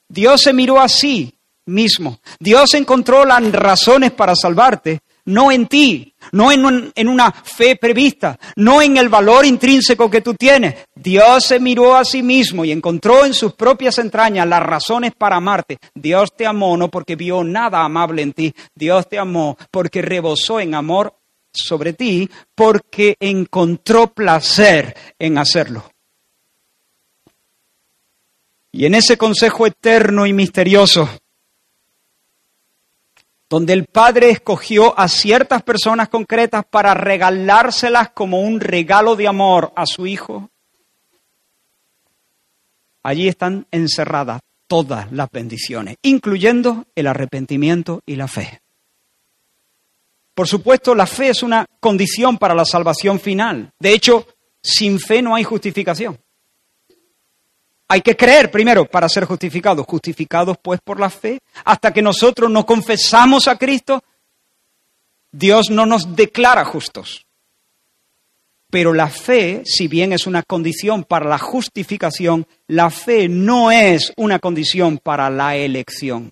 Dios se miró a sí mismo. Dios encontró las razones para salvarte, no en ti, no en, una fe prevista, no en el valor intrínseco que tú tienes. Dios se miró a sí mismo y encontró en sus propias entrañas las razones para amarte. Dios te amó no porque vio nada amable en ti, Dios te amó porque rebosó en amor sobre ti, porque encontró placer en hacerlo. Y en ese consejo eterno y misterioso, donde el Padre escogió a ciertas personas concretas para regalárselas como un regalo de amor a su Hijo, allí están encerradas todas las bendiciones, incluyendo el arrepentimiento y la fe. Por supuesto, la fe es una condición para la salvación final. De hecho, sin fe no hay justificación. Hay que creer primero para ser justificados. Justificados pues por la fe. Hasta que nosotros nos confesamos a Cristo, Dios no nos declara justos. Pero la fe, si bien es una condición para la justificación, la fe no es una condición para la elección.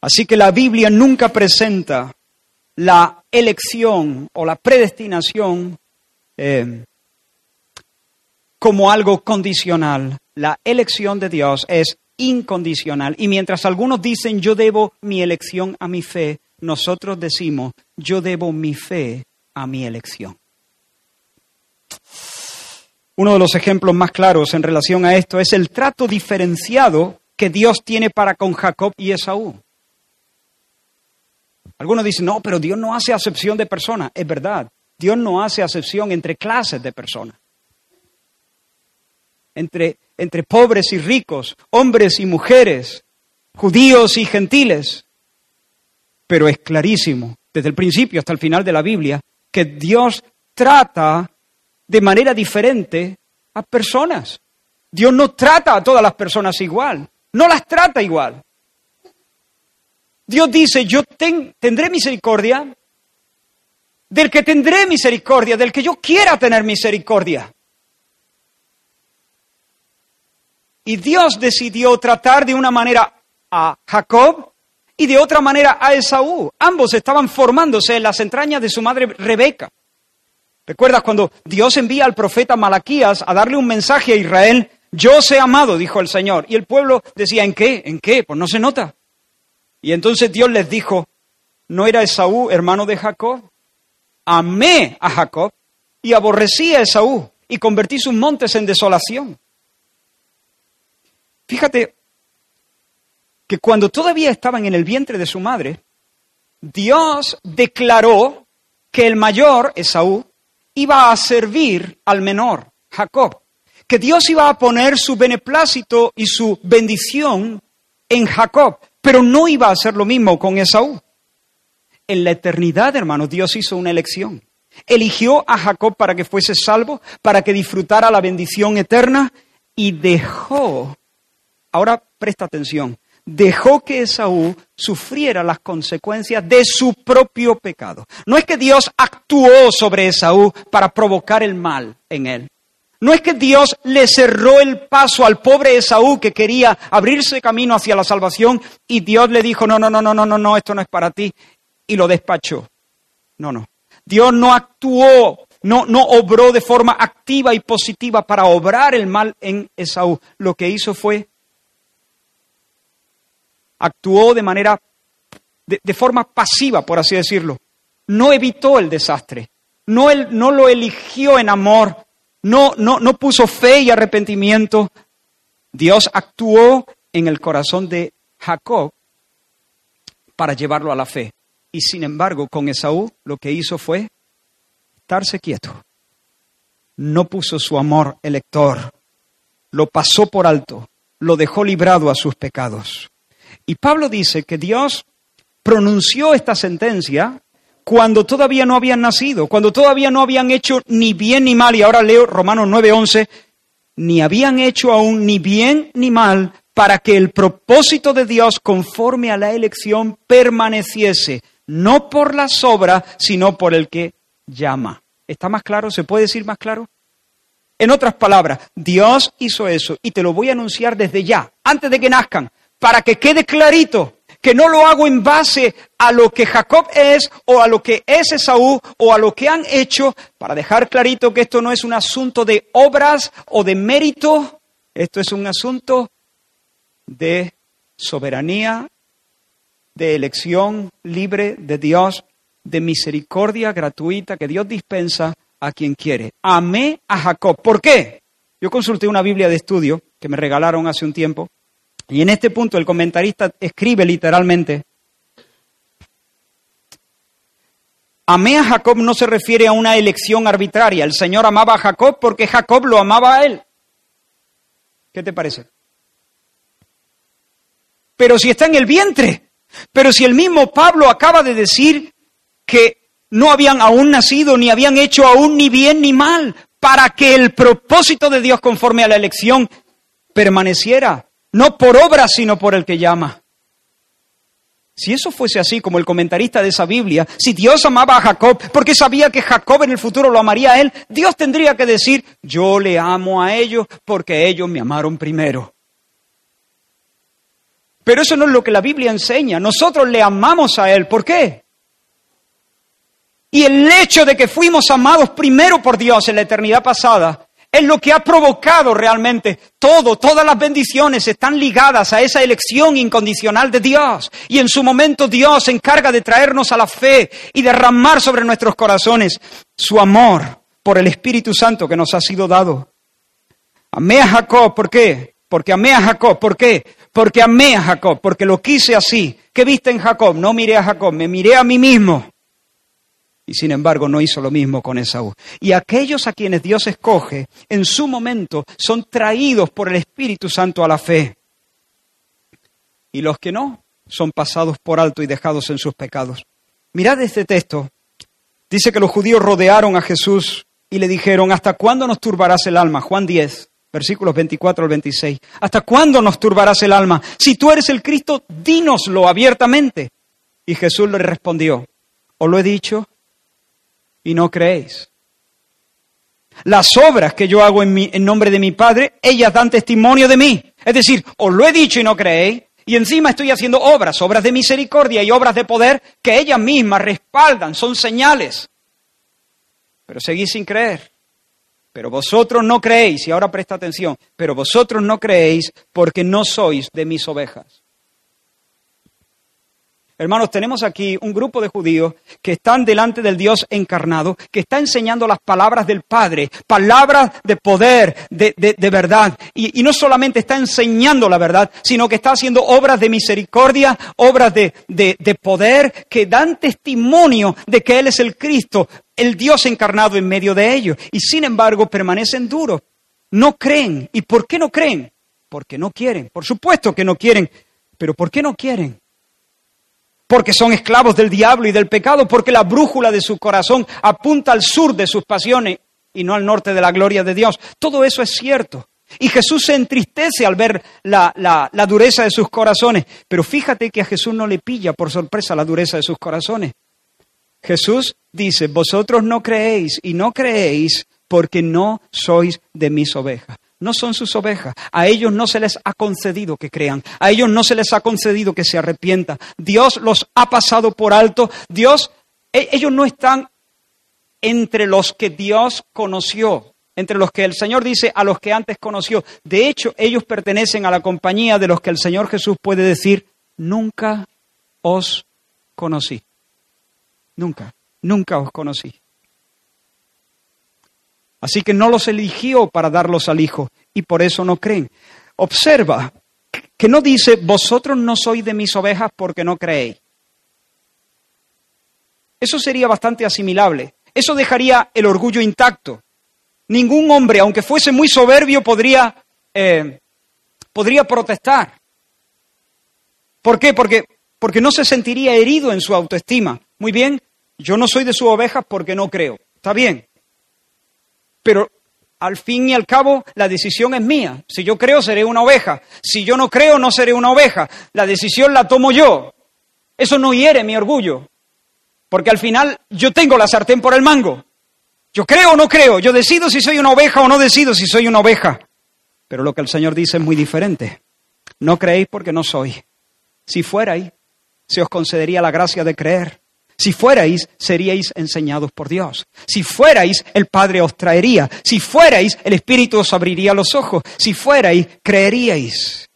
Así que la Biblia nunca presenta la elección o la predestinación eh, como algo condicional. La elección de Dios es incondicional. Y mientras algunos dicen yo debo mi elección a mi fe, nosotros decimos yo debo mi fe a mi elección. Uno de los ejemplos más claros en relación a esto es el trato diferenciado que Dios tiene para con Jacob y Esaú. Algunos dicen, no, pero Dios no hace acepción de personas. Es verdad, Dios no hace acepción entre clases de personas, entre, entre pobres y ricos, hombres y mujeres, judíos y gentiles. Pero es clarísimo, desde el principio hasta el final de la Biblia, que Dios trata de manera diferente a personas. Dios no trata a todas las personas igual, no las trata igual. Dios dice, yo tendré misericordia del que tendré misericordia, del que yo quiera tener misericordia. Y Dios decidió tratar de una manera a Jacob y de otra manera a Esaú. Ambos estaban formándose en las entrañas de su madre Rebeca. ¿Recuerdas cuando Dios envía al profeta Malaquías a darle un mensaje a Israel? Yo os he amado, dijo el Señor. Y el pueblo decía, ¿en qué? ¿En qué? Pues no se nota. Y entonces Dios les dijo, ¿no era Esaú hermano de Jacob? Amé a Jacob y aborrecí a Esaú y convertí sus montes en desolación. Fíjate que cuando todavía estaban en el vientre de su madre, Dios declaró que el mayor, Esaú, iba a servir al menor, Jacob, que Dios iba a poner su beneplácito y su bendición en Jacob, pero no iba a hacer lo mismo con Esaú. En la eternidad, hermanos, Dios hizo una elección. Eligió a Jacob para que fuese salvo, para que disfrutara la bendición eterna y dejó, ahora presta atención, dejó que Esaú sufriera las consecuencias de su propio pecado. No es que Dios actuó sobre Esaú para provocar el mal en él. No es que Dios le cerró el paso al pobre Esaú que quería abrirse camino hacia la salvación y Dios le dijo, no, no, no, no, no, no, no, esto no es para ti y lo despachó. No, no. Dios no actuó, no, no obró de forma activa y positiva para obrar el mal en Esaú. Lo que hizo fue, actuó de manera, de, de forma pasiva, por así decirlo. No evitó el desastre, no, él, no lo eligió en amor, no, no, no puso fe y arrepentimiento. Dios actuó en el corazón de Jacob para llevarlo a la fe. Y sin embargo, con Esaú lo que hizo fue estarse quieto. No puso su amor elector, lo pasó por alto, lo dejó librado a sus pecados. Y Pablo dice que Dios pronunció esta sentencia cuando todavía no habían nacido, cuando todavía no habían hecho ni bien ni mal, y ahora leo Romanos 9:11, ni habían hecho aún ni bien ni mal para que el propósito de Dios conforme a la elección permaneciese, no por las obras, sino por el que llama. ¿Está más claro? ¿Se puede decir más claro? En otras palabras, Dios hizo eso y te lo voy a anunciar desde ya, antes de que nazcan, para que quede clarito que no lo hago en base a lo que Jacob es o a lo que es Esaú o a lo que han hecho, para dejar clarito que esto no es un asunto de obras o de mérito, esto es un asunto de soberanía, de elección libre de Dios, de misericordia gratuita que Dios dispensa a quien quiere. Amé a Jacob. ¿Por qué? Yo consulté una Biblia de estudio que me regalaron hace un tiempo y en este punto el comentarista escribe literalmente, Amé a Jacob no se refiere a una elección arbitraria. El Señor amaba a Jacob porque Jacob lo amaba a él. ¿Qué te parece? Pero si está en el vientre, pero si el mismo Pablo acaba de decir que no habían aún nacido, ni habían hecho aún ni bien ni mal, para que el propósito de Dios conforme a la elección permaneciera no por obra, sino por el que llama. Si eso fuese así, como el comentarista de esa Biblia, si Dios amaba a Jacob porque sabía que Jacob en el futuro lo amaría a él, Dios tendría que decir, yo le amo a ellos porque ellos me amaron primero. Pero eso no es lo que la Biblia enseña. Nosotros le amamos a Él. ¿Por qué? Y el hecho de que fuimos amados primero por Dios en la eternidad pasada es lo que ha provocado realmente todo, todas las bendiciones están ligadas a esa elección incondicional de Dios. Y en su momento Dios se encarga de traernos a la fe y derramar sobre nuestros corazones su amor por el Espíritu Santo que nos ha sido dado. Amé a Jacob, ¿por qué? Porque amé a Jacob, ¿por qué? Porque amé a Jacob, porque lo quise así. ¿Qué viste en Jacob? No miré a Jacob, me miré a mí mismo y sin embargo no hizo lo mismo con Esaú. Y aquellos a quienes Dios escoge, en su momento, son traídos por el Espíritu Santo a la fe. Y los que no, son pasados por alto y dejados en sus pecados. Mirad este texto. Dice que los judíos rodearon a Jesús y le dijeron, ¿hasta cuándo nos turbarás el alma? Juan 10, versículos 24 al 26. ¿Hasta cuándo nos turbarás el alma? Si tú eres el Cristo, dínoslo abiertamente. Y Jesús le respondió, os lo he dicho y no creéis. Las obras que yo hago en, mi, en nombre de mi Padre, ellas dan testimonio de mí. Es decir, os lo he dicho y no creéis, y encima estoy haciendo obras, obras de misericordia y obras de poder que ellas mismas respaldan, son señales. Pero seguís sin creer. Pero vosotros no creéis, y ahora presta atención, pero vosotros no creéis porque no sois de mis ovejas. Hermanos, tenemos aquí un grupo de judíos que están delante del Dios encarnado, que está enseñando las palabras del Padre, palabras de poder, de, verdad. Y, no solamente está enseñando la verdad, sino que está haciendo obras de misericordia, obras de, de poder, que dan testimonio de que Él es el Cristo, el Dios encarnado en medio de ellos. Y sin embargo permanecen duros. No creen. ¿Y por qué no creen? Porque no quieren. Por supuesto que no quieren. Pero ¿por qué no quieren? Porque son esclavos del diablo y del pecado, porque la brújula de su corazón apunta al sur de sus pasiones y no al norte de la gloria de Dios. Todo eso es cierto. Y Jesús se entristece al ver la, la, dureza de sus corazones. Pero fíjate que a Jesús no le pilla por sorpresa la dureza de sus corazones. Jesús dice, vosotros no creéis y no creéis porque no sois de mis ovejas no son sus ovejas. A ellos no se les ha concedido que crean. A ellos no se les ha concedido que se arrepientan. Dios los ha pasado por alto. Dios, e, ellos no están entre los que Dios conoció, entre los que el Señor dice a los que antes conoció. De hecho, ellos pertenecen a la compañía de los que el Señor Jesús puede decir, nunca os conocí. Nunca, nunca os conocí. Así que no los eligió para darlos al Hijo y por eso no creen. Observa que no dice, vosotros no sois de mis ovejas porque no creéis. Eso sería bastante asimilable. eso dejaría el orgullo intacto. Ningún hombre, aunque fuese muy soberbio, podría, eh, podría protestar. ¿Por qué? Porque, porque no se sentiría herido en su autoestima. Muy bien, yo no soy de sus ovejas porque no creo. Está bien. Pero al fin y al cabo, la decisión es mía. Si yo creo, seré una oveja. Si yo no creo, no seré una oveja. La decisión la tomo yo. Eso no hiere mi orgullo. Porque al final yo tengo la sartén por el mango. Yo creo o no creo. Yo decido si soy una oveja o no decido si soy una oveja. Pero lo que el Señor dice es muy diferente. No creéis porque no soy. Si fuerais, se os concedería la gracia de creer. Si fuerais, seríais enseñados por Dios. Si fuerais, el Padre os traería. Si fuerais, el Espíritu os abriría los ojos. Si fuerais, creeríais.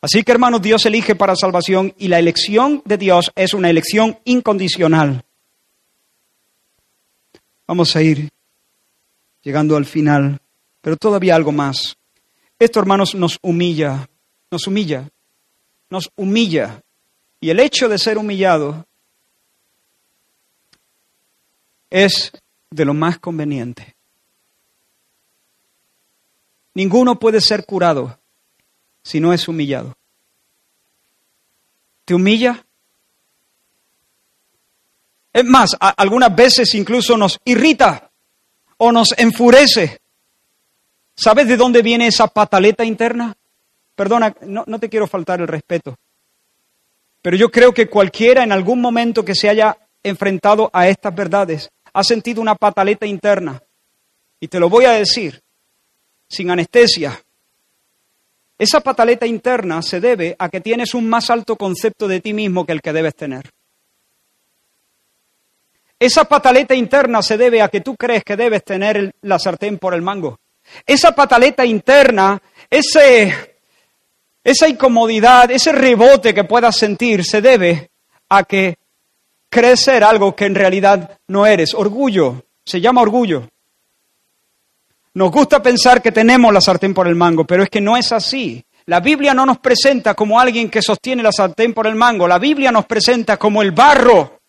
Así que hermanos, Dios elige para salvación y la elección de Dios es una elección incondicional. Vamos a ir llegando al final, pero todavía algo más. Esto, hermanos, nos humilla, nos humilla, nos humilla. Y el hecho de ser humillado es de lo más conveniente. Ninguno puede ser curado si no es humillado. ¿Te humilla? Es más, algunas veces incluso nos irrita o nos enfurece. ¿Sabes de dónde viene esa pataleta interna? Perdona, no, no te quiero faltar el respeto, pero yo creo que cualquiera en algún momento que se haya enfrentado a estas verdades ha sentido una pataleta interna. Y te lo voy a decir, sin anestesia. Esa pataleta interna se debe a que tienes un más alto concepto de ti mismo que el que debes tener. Esa pataleta interna se debe a que tú crees que debes tener la sartén por el mango. Esa pataleta interna, ese, esa incomodidad, ese rebote que puedas sentir se debe a que crees ser algo que en realidad no eres. Orgullo, se llama orgullo. Nos gusta pensar que tenemos la sartén por el mango, pero es que no es así. La Biblia no nos presenta como alguien que sostiene la sartén por el mango, la Biblia nos presenta como el barro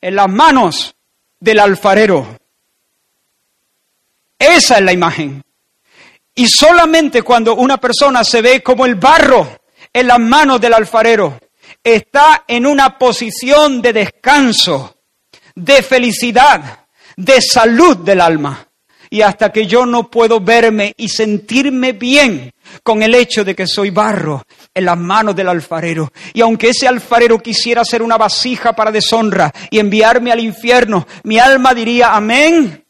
en las manos del alfarero. Esa es la imagen. Y solamente cuando una persona se ve como el barro en las manos del alfarero, está en una posición de descanso, de felicidad, de salud del alma. Y hasta que yo no puedo verme y sentirme bien con el hecho de que soy barro en las manos del alfarero. Y aunque ese alfarero quisiera ser una vasija para deshonra y enviarme al infierno, mi alma diría amén.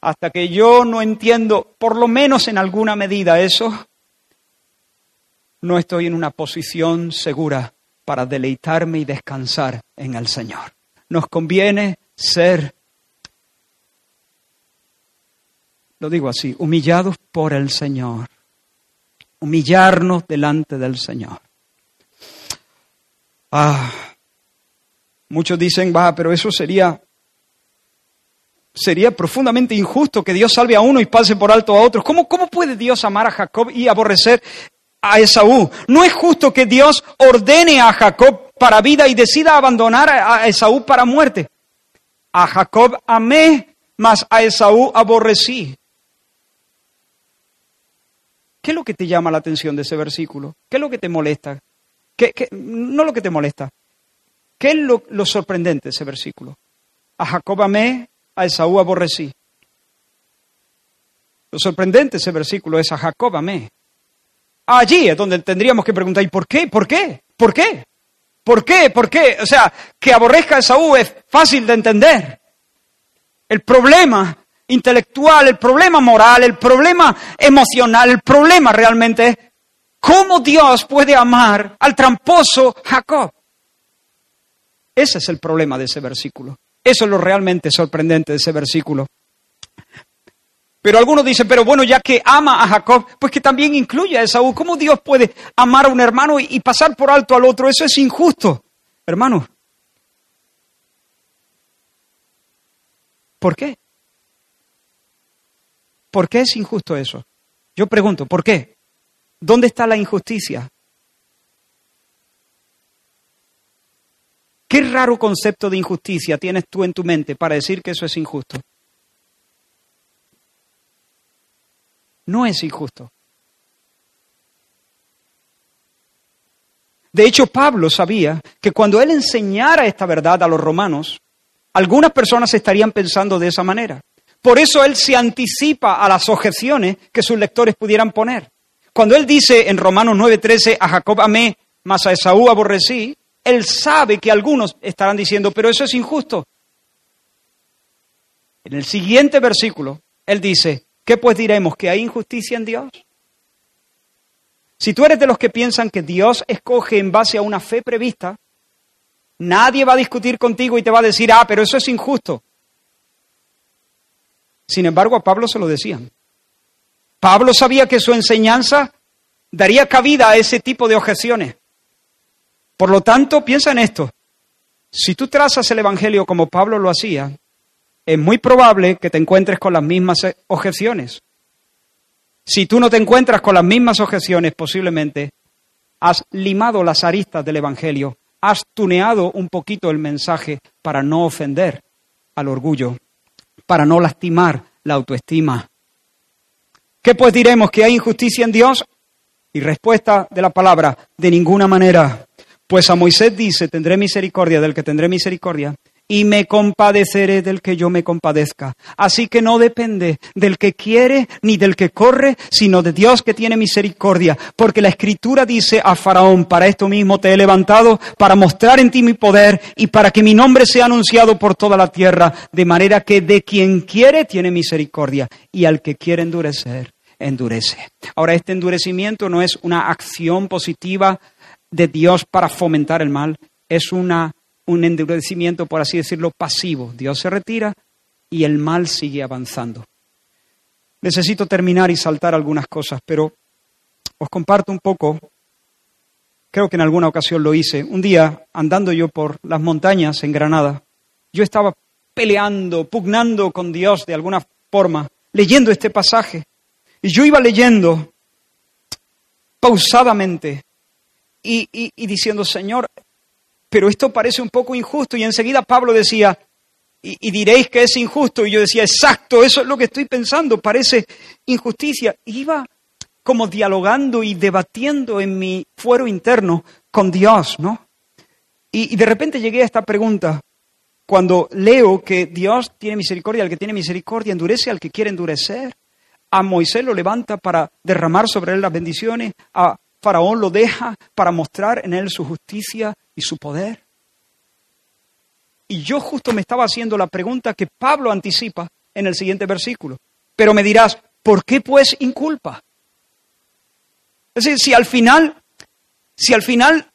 Hasta que yo no entiendo, por lo menos en alguna medida, eso, no estoy en una posición segura para deleitarme y descansar en el Señor. Nos conviene ser, lo digo así, humillados por el Señor. Humillarnos delante del Señor. Ah, muchos dicen, va, pero eso sería sería profundamente injusto que Dios salve a uno y pase por alto a otros. ¿Cómo, ¿Cómo, puede Dios amar a Jacob y aborrecer a Esaú. No es justo que Dios ordene a Jacob para vida y decida abandonar a Esaú para muerte. A Jacob amé, mas a Esaú aborrecí. ¿Qué es lo que te llama la atención de ese versículo? ¿Qué es lo que te molesta? ¿Qué, no lo que te molesta. ¿Qué es lo, lo sorprendente de ese versículo? A Jacob amé, a Esaú aborrecí. Lo sorprendente de ese versículo es a Jacob amé, Allí es donde tendríamos que preguntar, ¿y por qué? ¿Por qué? ¿Por qué? ¿Por qué? ¿Por qué? O sea, que aborrezca a Saúl es fácil de entender. El problema intelectual, el problema moral, el problema emocional, el problema realmente es cómo Dios puede amar al tramposo Jacob. Ese es el problema de ese versículo. Eso es lo realmente sorprendente de ese versículo. Pero algunos dicen, pero bueno, ya que ama a Jacob, pues que también incluye a Esaú. ¿Cómo Dios puede amar a un hermano y, pasar por alto al otro? Eso es injusto. Hermano, ¿por qué? ¿Por qué es injusto eso? Yo pregunto, ¿por qué? ¿Dónde está la injusticia? ¿Qué raro concepto de injusticia tienes tú en tu mente para decir que eso es injusto? No es injusto. De hecho, Pablo sabía que cuando él enseñara esta verdad a los romanos, algunas personas estarían pensando de esa manera. Por eso él se anticipa a las objeciones que sus lectores pudieran poner. Cuando él dice en Romanos 9:13, a Jacob amé, mas a Esaú aborrecí, él sabe que algunos estarán diciendo, pero eso es injusto. En el siguiente versículo, él dice, ¿qué pues diremos? ¿Que hay injusticia en Dios? Si tú eres de los que piensan que Dios escoge en base a una fe prevista, nadie va a discutir contigo y te va a decir, ah, pero eso es injusto. Sin embargo, a Pablo se lo decían. Pablo sabía que su enseñanza daría cabida a ese tipo de objeciones. Por lo tanto, piensa en esto. Si tú trazas el Evangelio como Pablo lo hacía, es muy probable que te encuentres con las mismas objeciones. Si tú no te encuentras con las mismas objeciones, posiblemente has limado las aristas del Evangelio, has tuneado un poquito el mensaje para no ofender al orgullo, para no lastimar la autoestima. ¿Qué pues diremos? ¿Que hay injusticia en Dios? Y respuesta de la palabra, de ninguna manera. Pues a Moisés dice, tendré misericordia del que tendré misericordia y me compadeceré del que yo me compadezca. Así que no depende del que quiere ni del que corre, sino de Dios que tiene misericordia. Porque la escritura dice a Faraón, para esto mismo te he levantado, para mostrar en ti mi poder y para que mi nombre sea anunciado por toda la tierra, de manera que de quien quiere tiene misericordia y al que quiere endurecer, endurece. Ahora, este endurecimiento no es una acción positiva de Dios para fomentar el mal, es una un endurecimiento, por así decirlo, pasivo. Dios se retira y el mal sigue avanzando. Necesito terminar y saltar algunas cosas, pero os comparto un poco, creo que en alguna ocasión lo hice, un día andando yo por las montañas en Granada, yo estaba peleando, pugnando con Dios de alguna forma, leyendo este pasaje, y yo iba leyendo pausadamente y, y diciendo, Señor, pero esto parece un poco injusto. Y enseguida Pablo decía, y, diréis que es injusto. Y yo decía, exacto, eso es lo que estoy pensando, parece injusticia. iba como dialogando y debatiendo en mi fuero interno con Dios, ¿no? Y, y de repente llegué a esta pregunta. Cuando leo que Dios tiene misericordia, al que tiene misericordia endurece al que quiere endurecer. A Moisés lo levanta para derramar sobre él las bendiciones, a Faraón lo deja para mostrar en él su justicia y su poder. Y yo justo me estaba haciendo la pregunta que Pablo anticipa en el siguiente versículo. Pero me dirás, ¿por qué pues inculpa? Es decir, si al final, si al final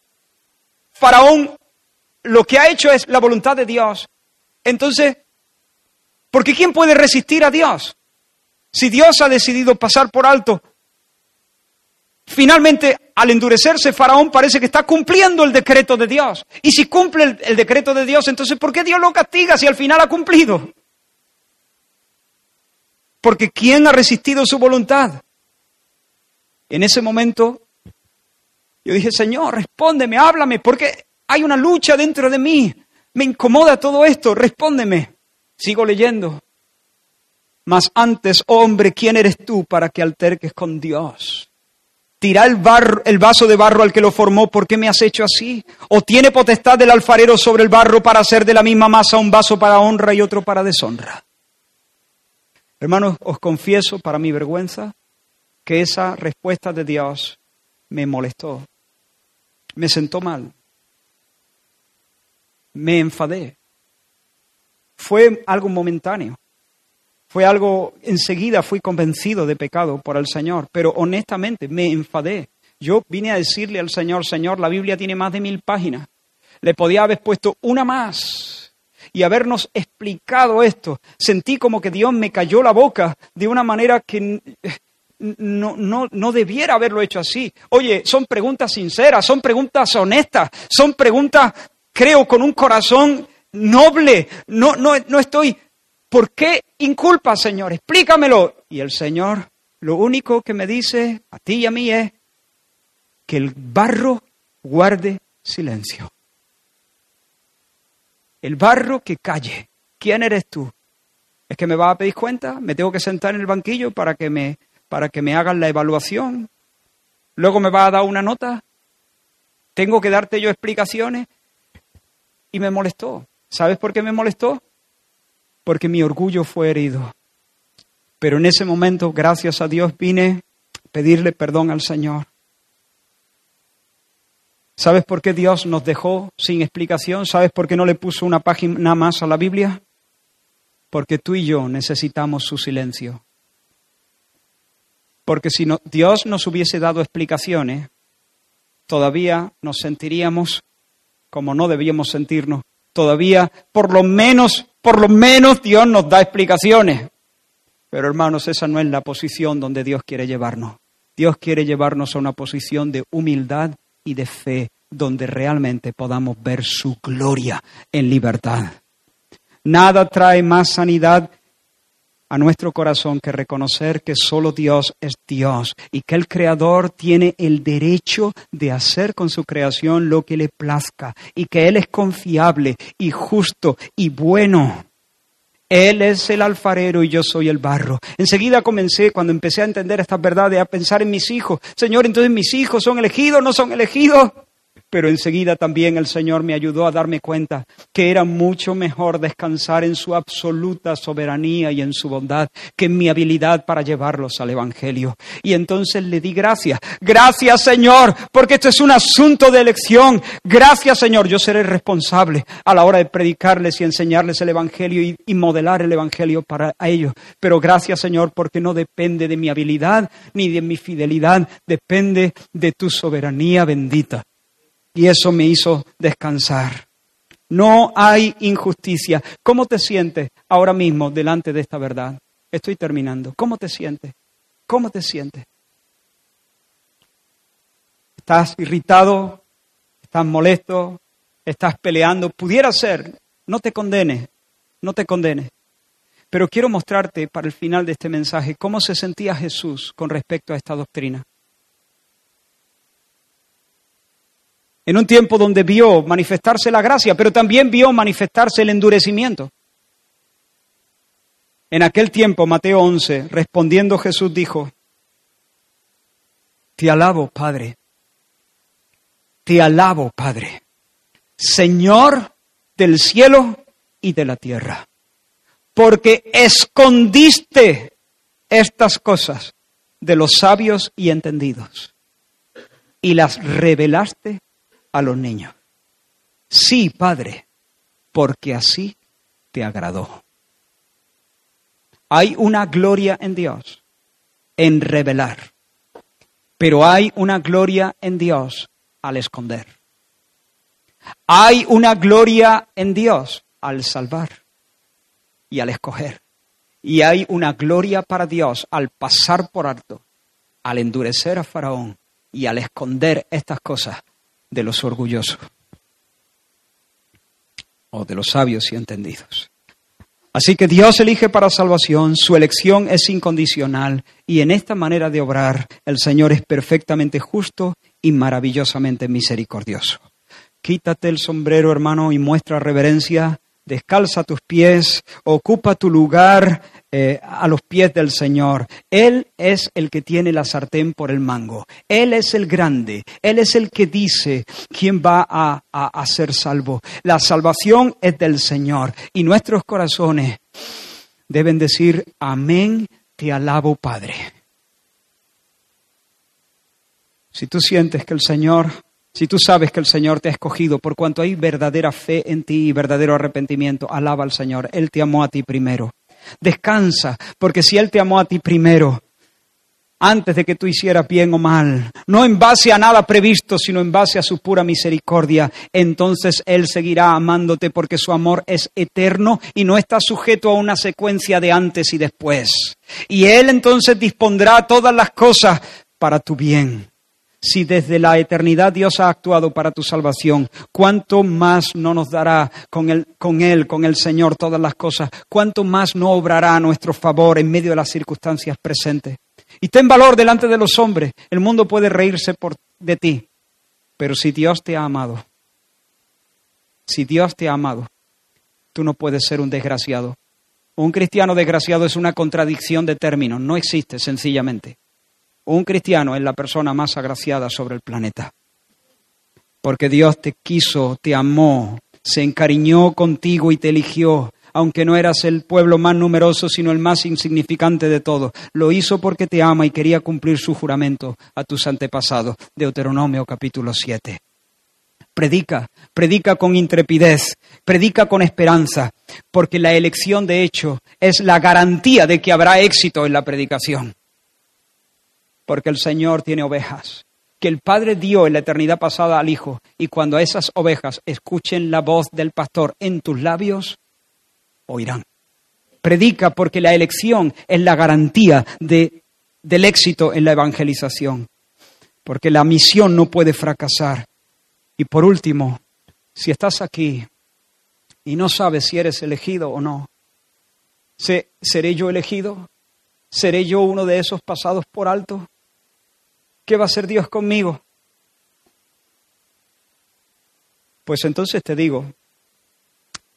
Faraón lo que ha hecho es la voluntad de Dios, entonces, ¿por qué quién puede resistir a Dios? Si Dios ha decidido pasar por alto Finalmente, al endurecerse, Faraón parece que está cumpliendo el decreto de Dios. Y si cumple el, decreto de Dios, entonces ¿por qué Dios lo castiga si al final ha cumplido? Porque ¿quién ha resistido su voluntad? En ese momento, yo dije, Señor, respóndeme, háblame, porque hay una lucha dentro de mí. Me incomoda todo esto, respóndeme. Sigo leyendo. Mas antes, hombre, ¿quién eres tú para que alterques con Dios? Tira el, el vaso de barro al que lo formó, ¿por qué me has hecho así? ¿O tiene potestad del alfarero sobre el barro para hacer de la misma masa un vaso para honra y otro para deshonra? Hermanos, os confieso para mi vergüenza que esa respuesta de Dios me molestó, me sentó mal, me enfadé. Fue algo momentáneo. Fue algo, enseguida fui convencido de pecado por el Señor, pero honestamente me enfadé. Yo vine a decirle al Señor, Señor, la Biblia tiene más de mil páginas. Le podía haber puesto una más y habernos explicado esto. Sentí como que Dios me cayó la boca de una manera que no, no, no debiera haberlo hecho así. Oye, son preguntas sinceras, son preguntas honestas, son preguntas, creo, con un corazón noble. No, no, no estoy ¿Por qué inculpa, Señor? Explícamelo. Y el Señor lo único que me dice a ti y a mí es que el barro guarde silencio. El barro que calle. ¿Quién eres tú? ¿Es que me vas a pedir cuenta? ¿Me tengo que sentar en el banquillo para que me, para que me hagan la evaluación? ¿Luego me vas a dar una nota? ¿Tengo que darte yo explicaciones? Y me molestó. ¿Sabes por qué me molestó? Porque mi orgullo fue herido. Pero en ese momento, gracias a Dios, vine a pedirle perdón al Señor. ¿Sabes por qué Dios nos dejó sin explicación? ¿Sabes por qué no le puso una página más a la Biblia? Porque tú y yo necesitamos su silencio. Porque si no, Dios nos hubiese dado explicaciones, todavía nos sentiríamos como no debíamos sentirnos. Todavía, por lo menos, por lo menos Dios nos da explicaciones. Pero hermanos, esa no es la posición donde Dios quiere llevarnos. Dios quiere llevarnos a una posición de humildad y de fe, donde realmente podamos ver su gloria en libertad. Nada trae más sanidad a nuestro corazón que reconocer que solo Dios es Dios y que el Creador tiene el derecho de hacer con su creación lo que le plazca y que Él es confiable y justo y bueno. Él es el alfarero y yo soy el barro. Enseguida comencé, cuando empecé a entender estas verdades, a pensar en mis hijos. Señor, entonces mis hijos son elegidos, no son elegidos pero enseguida también el Señor me ayudó a darme cuenta que era mucho mejor descansar en su absoluta soberanía y en su bondad que en mi habilidad para llevarlos al Evangelio. Y entonces le di gracias. Gracias Señor, porque esto es un asunto de elección. Gracias Señor, yo seré responsable a la hora de predicarles y enseñarles el Evangelio y, modelar el Evangelio para ellos. Pero gracias Señor, porque no depende de mi habilidad ni de mi fidelidad, depende de tu soberanía bendita y eso me hizo descansar. No hay injusticia. ¿Cómo te sientes ahora mismo delante de esta verdad? Estoy terminando. ¿Cómo te sientes? ¿Cómo te sientes? ¿Estás irritado? ¿Estás molesto? ¿Estás peleando? Pudiera ser. No te condenes. No te condenes. Pero quiero mostrarte para el final de este mensaje cómo se sentía Jesús con respecto a esta doctrina. En un tiempo donde vio manifestarse la gracia, pero también vio manifestarse el endurecimiento. En aquel tiempo, Mateo 11, respondiendo Jesús dijo, Te alabo, Padre, te alabo, Padre, Señor del cielo y de la tierra, porque escondiste estas cosas de los sabios y entendidos y las revelaste a los niños. Sí, Padre, porque así te agradó. Hay una gloria en Dios en revelar, pero hay una gloria en Dios al esconder. Hay una gloria en Dios al salvar y al escoger. Y hay una gloria para Dios al pasar por alto, al endurecer a Faraón y al esconder estas cosas de los orgullosos o de los sabios y entendidos. Así que Dios elige para salvación, su elección es incondicional y en esta manera de obrar el Señor es perfectamente justo y maravillosamente misericordioso. Quítate el sombrero, hermano, y muestra reverencia descalza tus pies, ocupa tu lugar eh, a los pies del Señor. Él es el que tiene la sartén por el mango. Él es el grande. Él es el que dice quién va a, a ser salvo. La salvación es del Señor y nuestros corazones deben decir, amén, te alabo Padre. Si tú sientes que el Señor si tú sabes que el Señor te ha escogido por cuanto hay verdadera fe en ti y verdadero arrepentimiento, alaba al Señor. Él te amó a ti primero. Descansa, porque si Él te amó a ti primero, antes de que tú hicieras bien o mal, no en base a nada previsto, sino en base a su pura misericordia, entonces Él seguirá amándote porque su amor es eterno y no está sujeto a una secuencia de antes y después. Y Él entonces dispondrá todas las cosas para tu bien si desde la eternidad Dios ha actuado para tu salvación, ¿cuánto más no nos dará con él, con el Señor, todas las cosas? ¿Cuánto más no obrará a nuestro favor en medio de las circunstancias presentes? Y ten valor delante de los hombres. El mundo puede reírse por, de ti, pero si Dios te ha amado, si Dios te ha amado, tú no puedes ser un desgraciado. Un cristiano desgraciado es una contradicción de términos, no existe sencillamente. Un cristiano es la persona más agraciada sobre el planeta. Porque Dios te quiso, te amó, se encariñó contigo y te eligió, aunque no eras el pueblo más numeroso, sino el más insignificante de todos. Lo hizo porque te ama y quería cumplir su juramento a tus antepasados. Deuteronomio capítulo 7. Predica, predica con intrepidez, predica con esperanza, porque la elección de hecho es la garantía de que habrá éxito en la predicación. Porque el Señor tiene ovejas que el Padre dio en la eternidad pasada al Hijo, y cuando esas ovejas escuchen la voz del pastor en tus labios, oirán. Predica porque la elección es la garantía de, del éxito en la evangelización, porque la misión no puede fracasar. Y por último, si estás aquí y no sabes si eres elegido o no, ¿seré yo elegido? ¿Seré yo uno de esos pasados por alto? ¿Qué va a hacer Dios conmigo? Pues entonces te digo,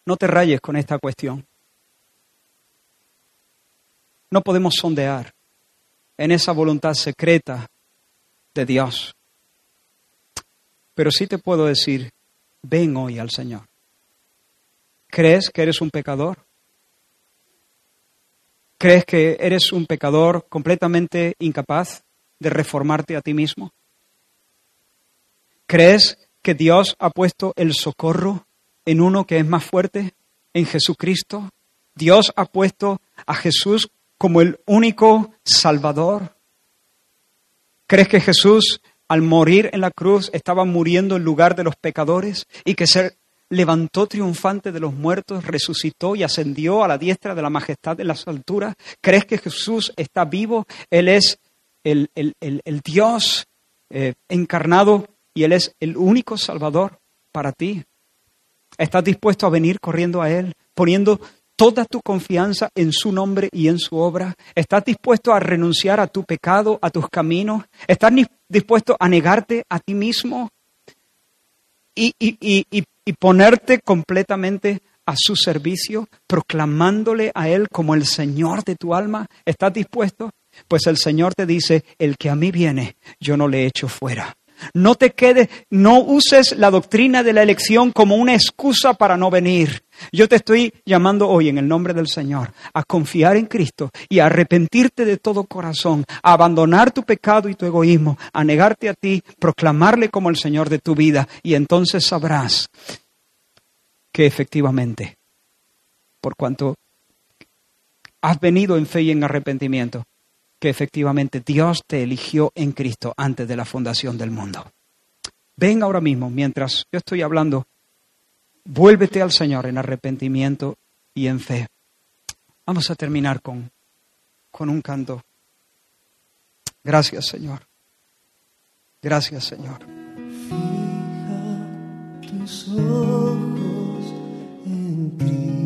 no te rayes con esta cuestión. No podemos sondear en esa voluntad secreta de Dios. Pero sí te puedo decir, ven hoy al Señor. ¿Crees que eres un pecador? ¿Crees que eres un pecador completamente incapaz de reformarte a ti mismo? ¿Crees que Dios ha puesto el socorro en uno que es más fuerte, en Jesucristo? Dios ha puesto a Jesús como el único Salvador. ¿Crees que Jesús al morir en la cruz estaba muriendo en lugar de los pecadores y que se levantó triunfante de los muertos, resucitó y ascendió a la diestra de la majestad de las alturas? ¿Crees que Jesús está vivo? Él es el, Dios eh, encarnado y Él es el único Salvador para ti. ¿Estás dispuesto a venir corriendo a Él, poniendo toda tu confianza en su nombre y en su obra? ¿Estás dispuesto a renunciar a tu pecado, a tus caminos? ¿Estás dispuesto a negarte a ti mismo y, y ponerte completamente a su servicio, proclamándole a Él como el Señor de tu alma? ¿Estás dispuesto? Pues el Señor te dice, el que a mí viene, yo no le echo fuera. No te quedes, no uses la doctrina de la elección como una excusa para no venir. Yo te estoy llamando hoy en el nombre del Señor a confiar en Cristo y a arrepentirte de todo corazón, a abandonar tu pecado y tu egoísmo, a negarte a ti, proclamarle como el Señor de tu vida y entonces sabrás que efectivamente, por cuanto has venido en fe y en arrepentimiento, que efectivamente Dios te eligió en Cristo antes de la fundación del mundo. Ven ahora mismo, mientras yo estoy hablando, vuélvete al Señor en arrepentimiento y en fe. Vamos a terminar con, con un canto. Gracias, Señor. Gracias, Señor. Fija tus ojos en Cristo,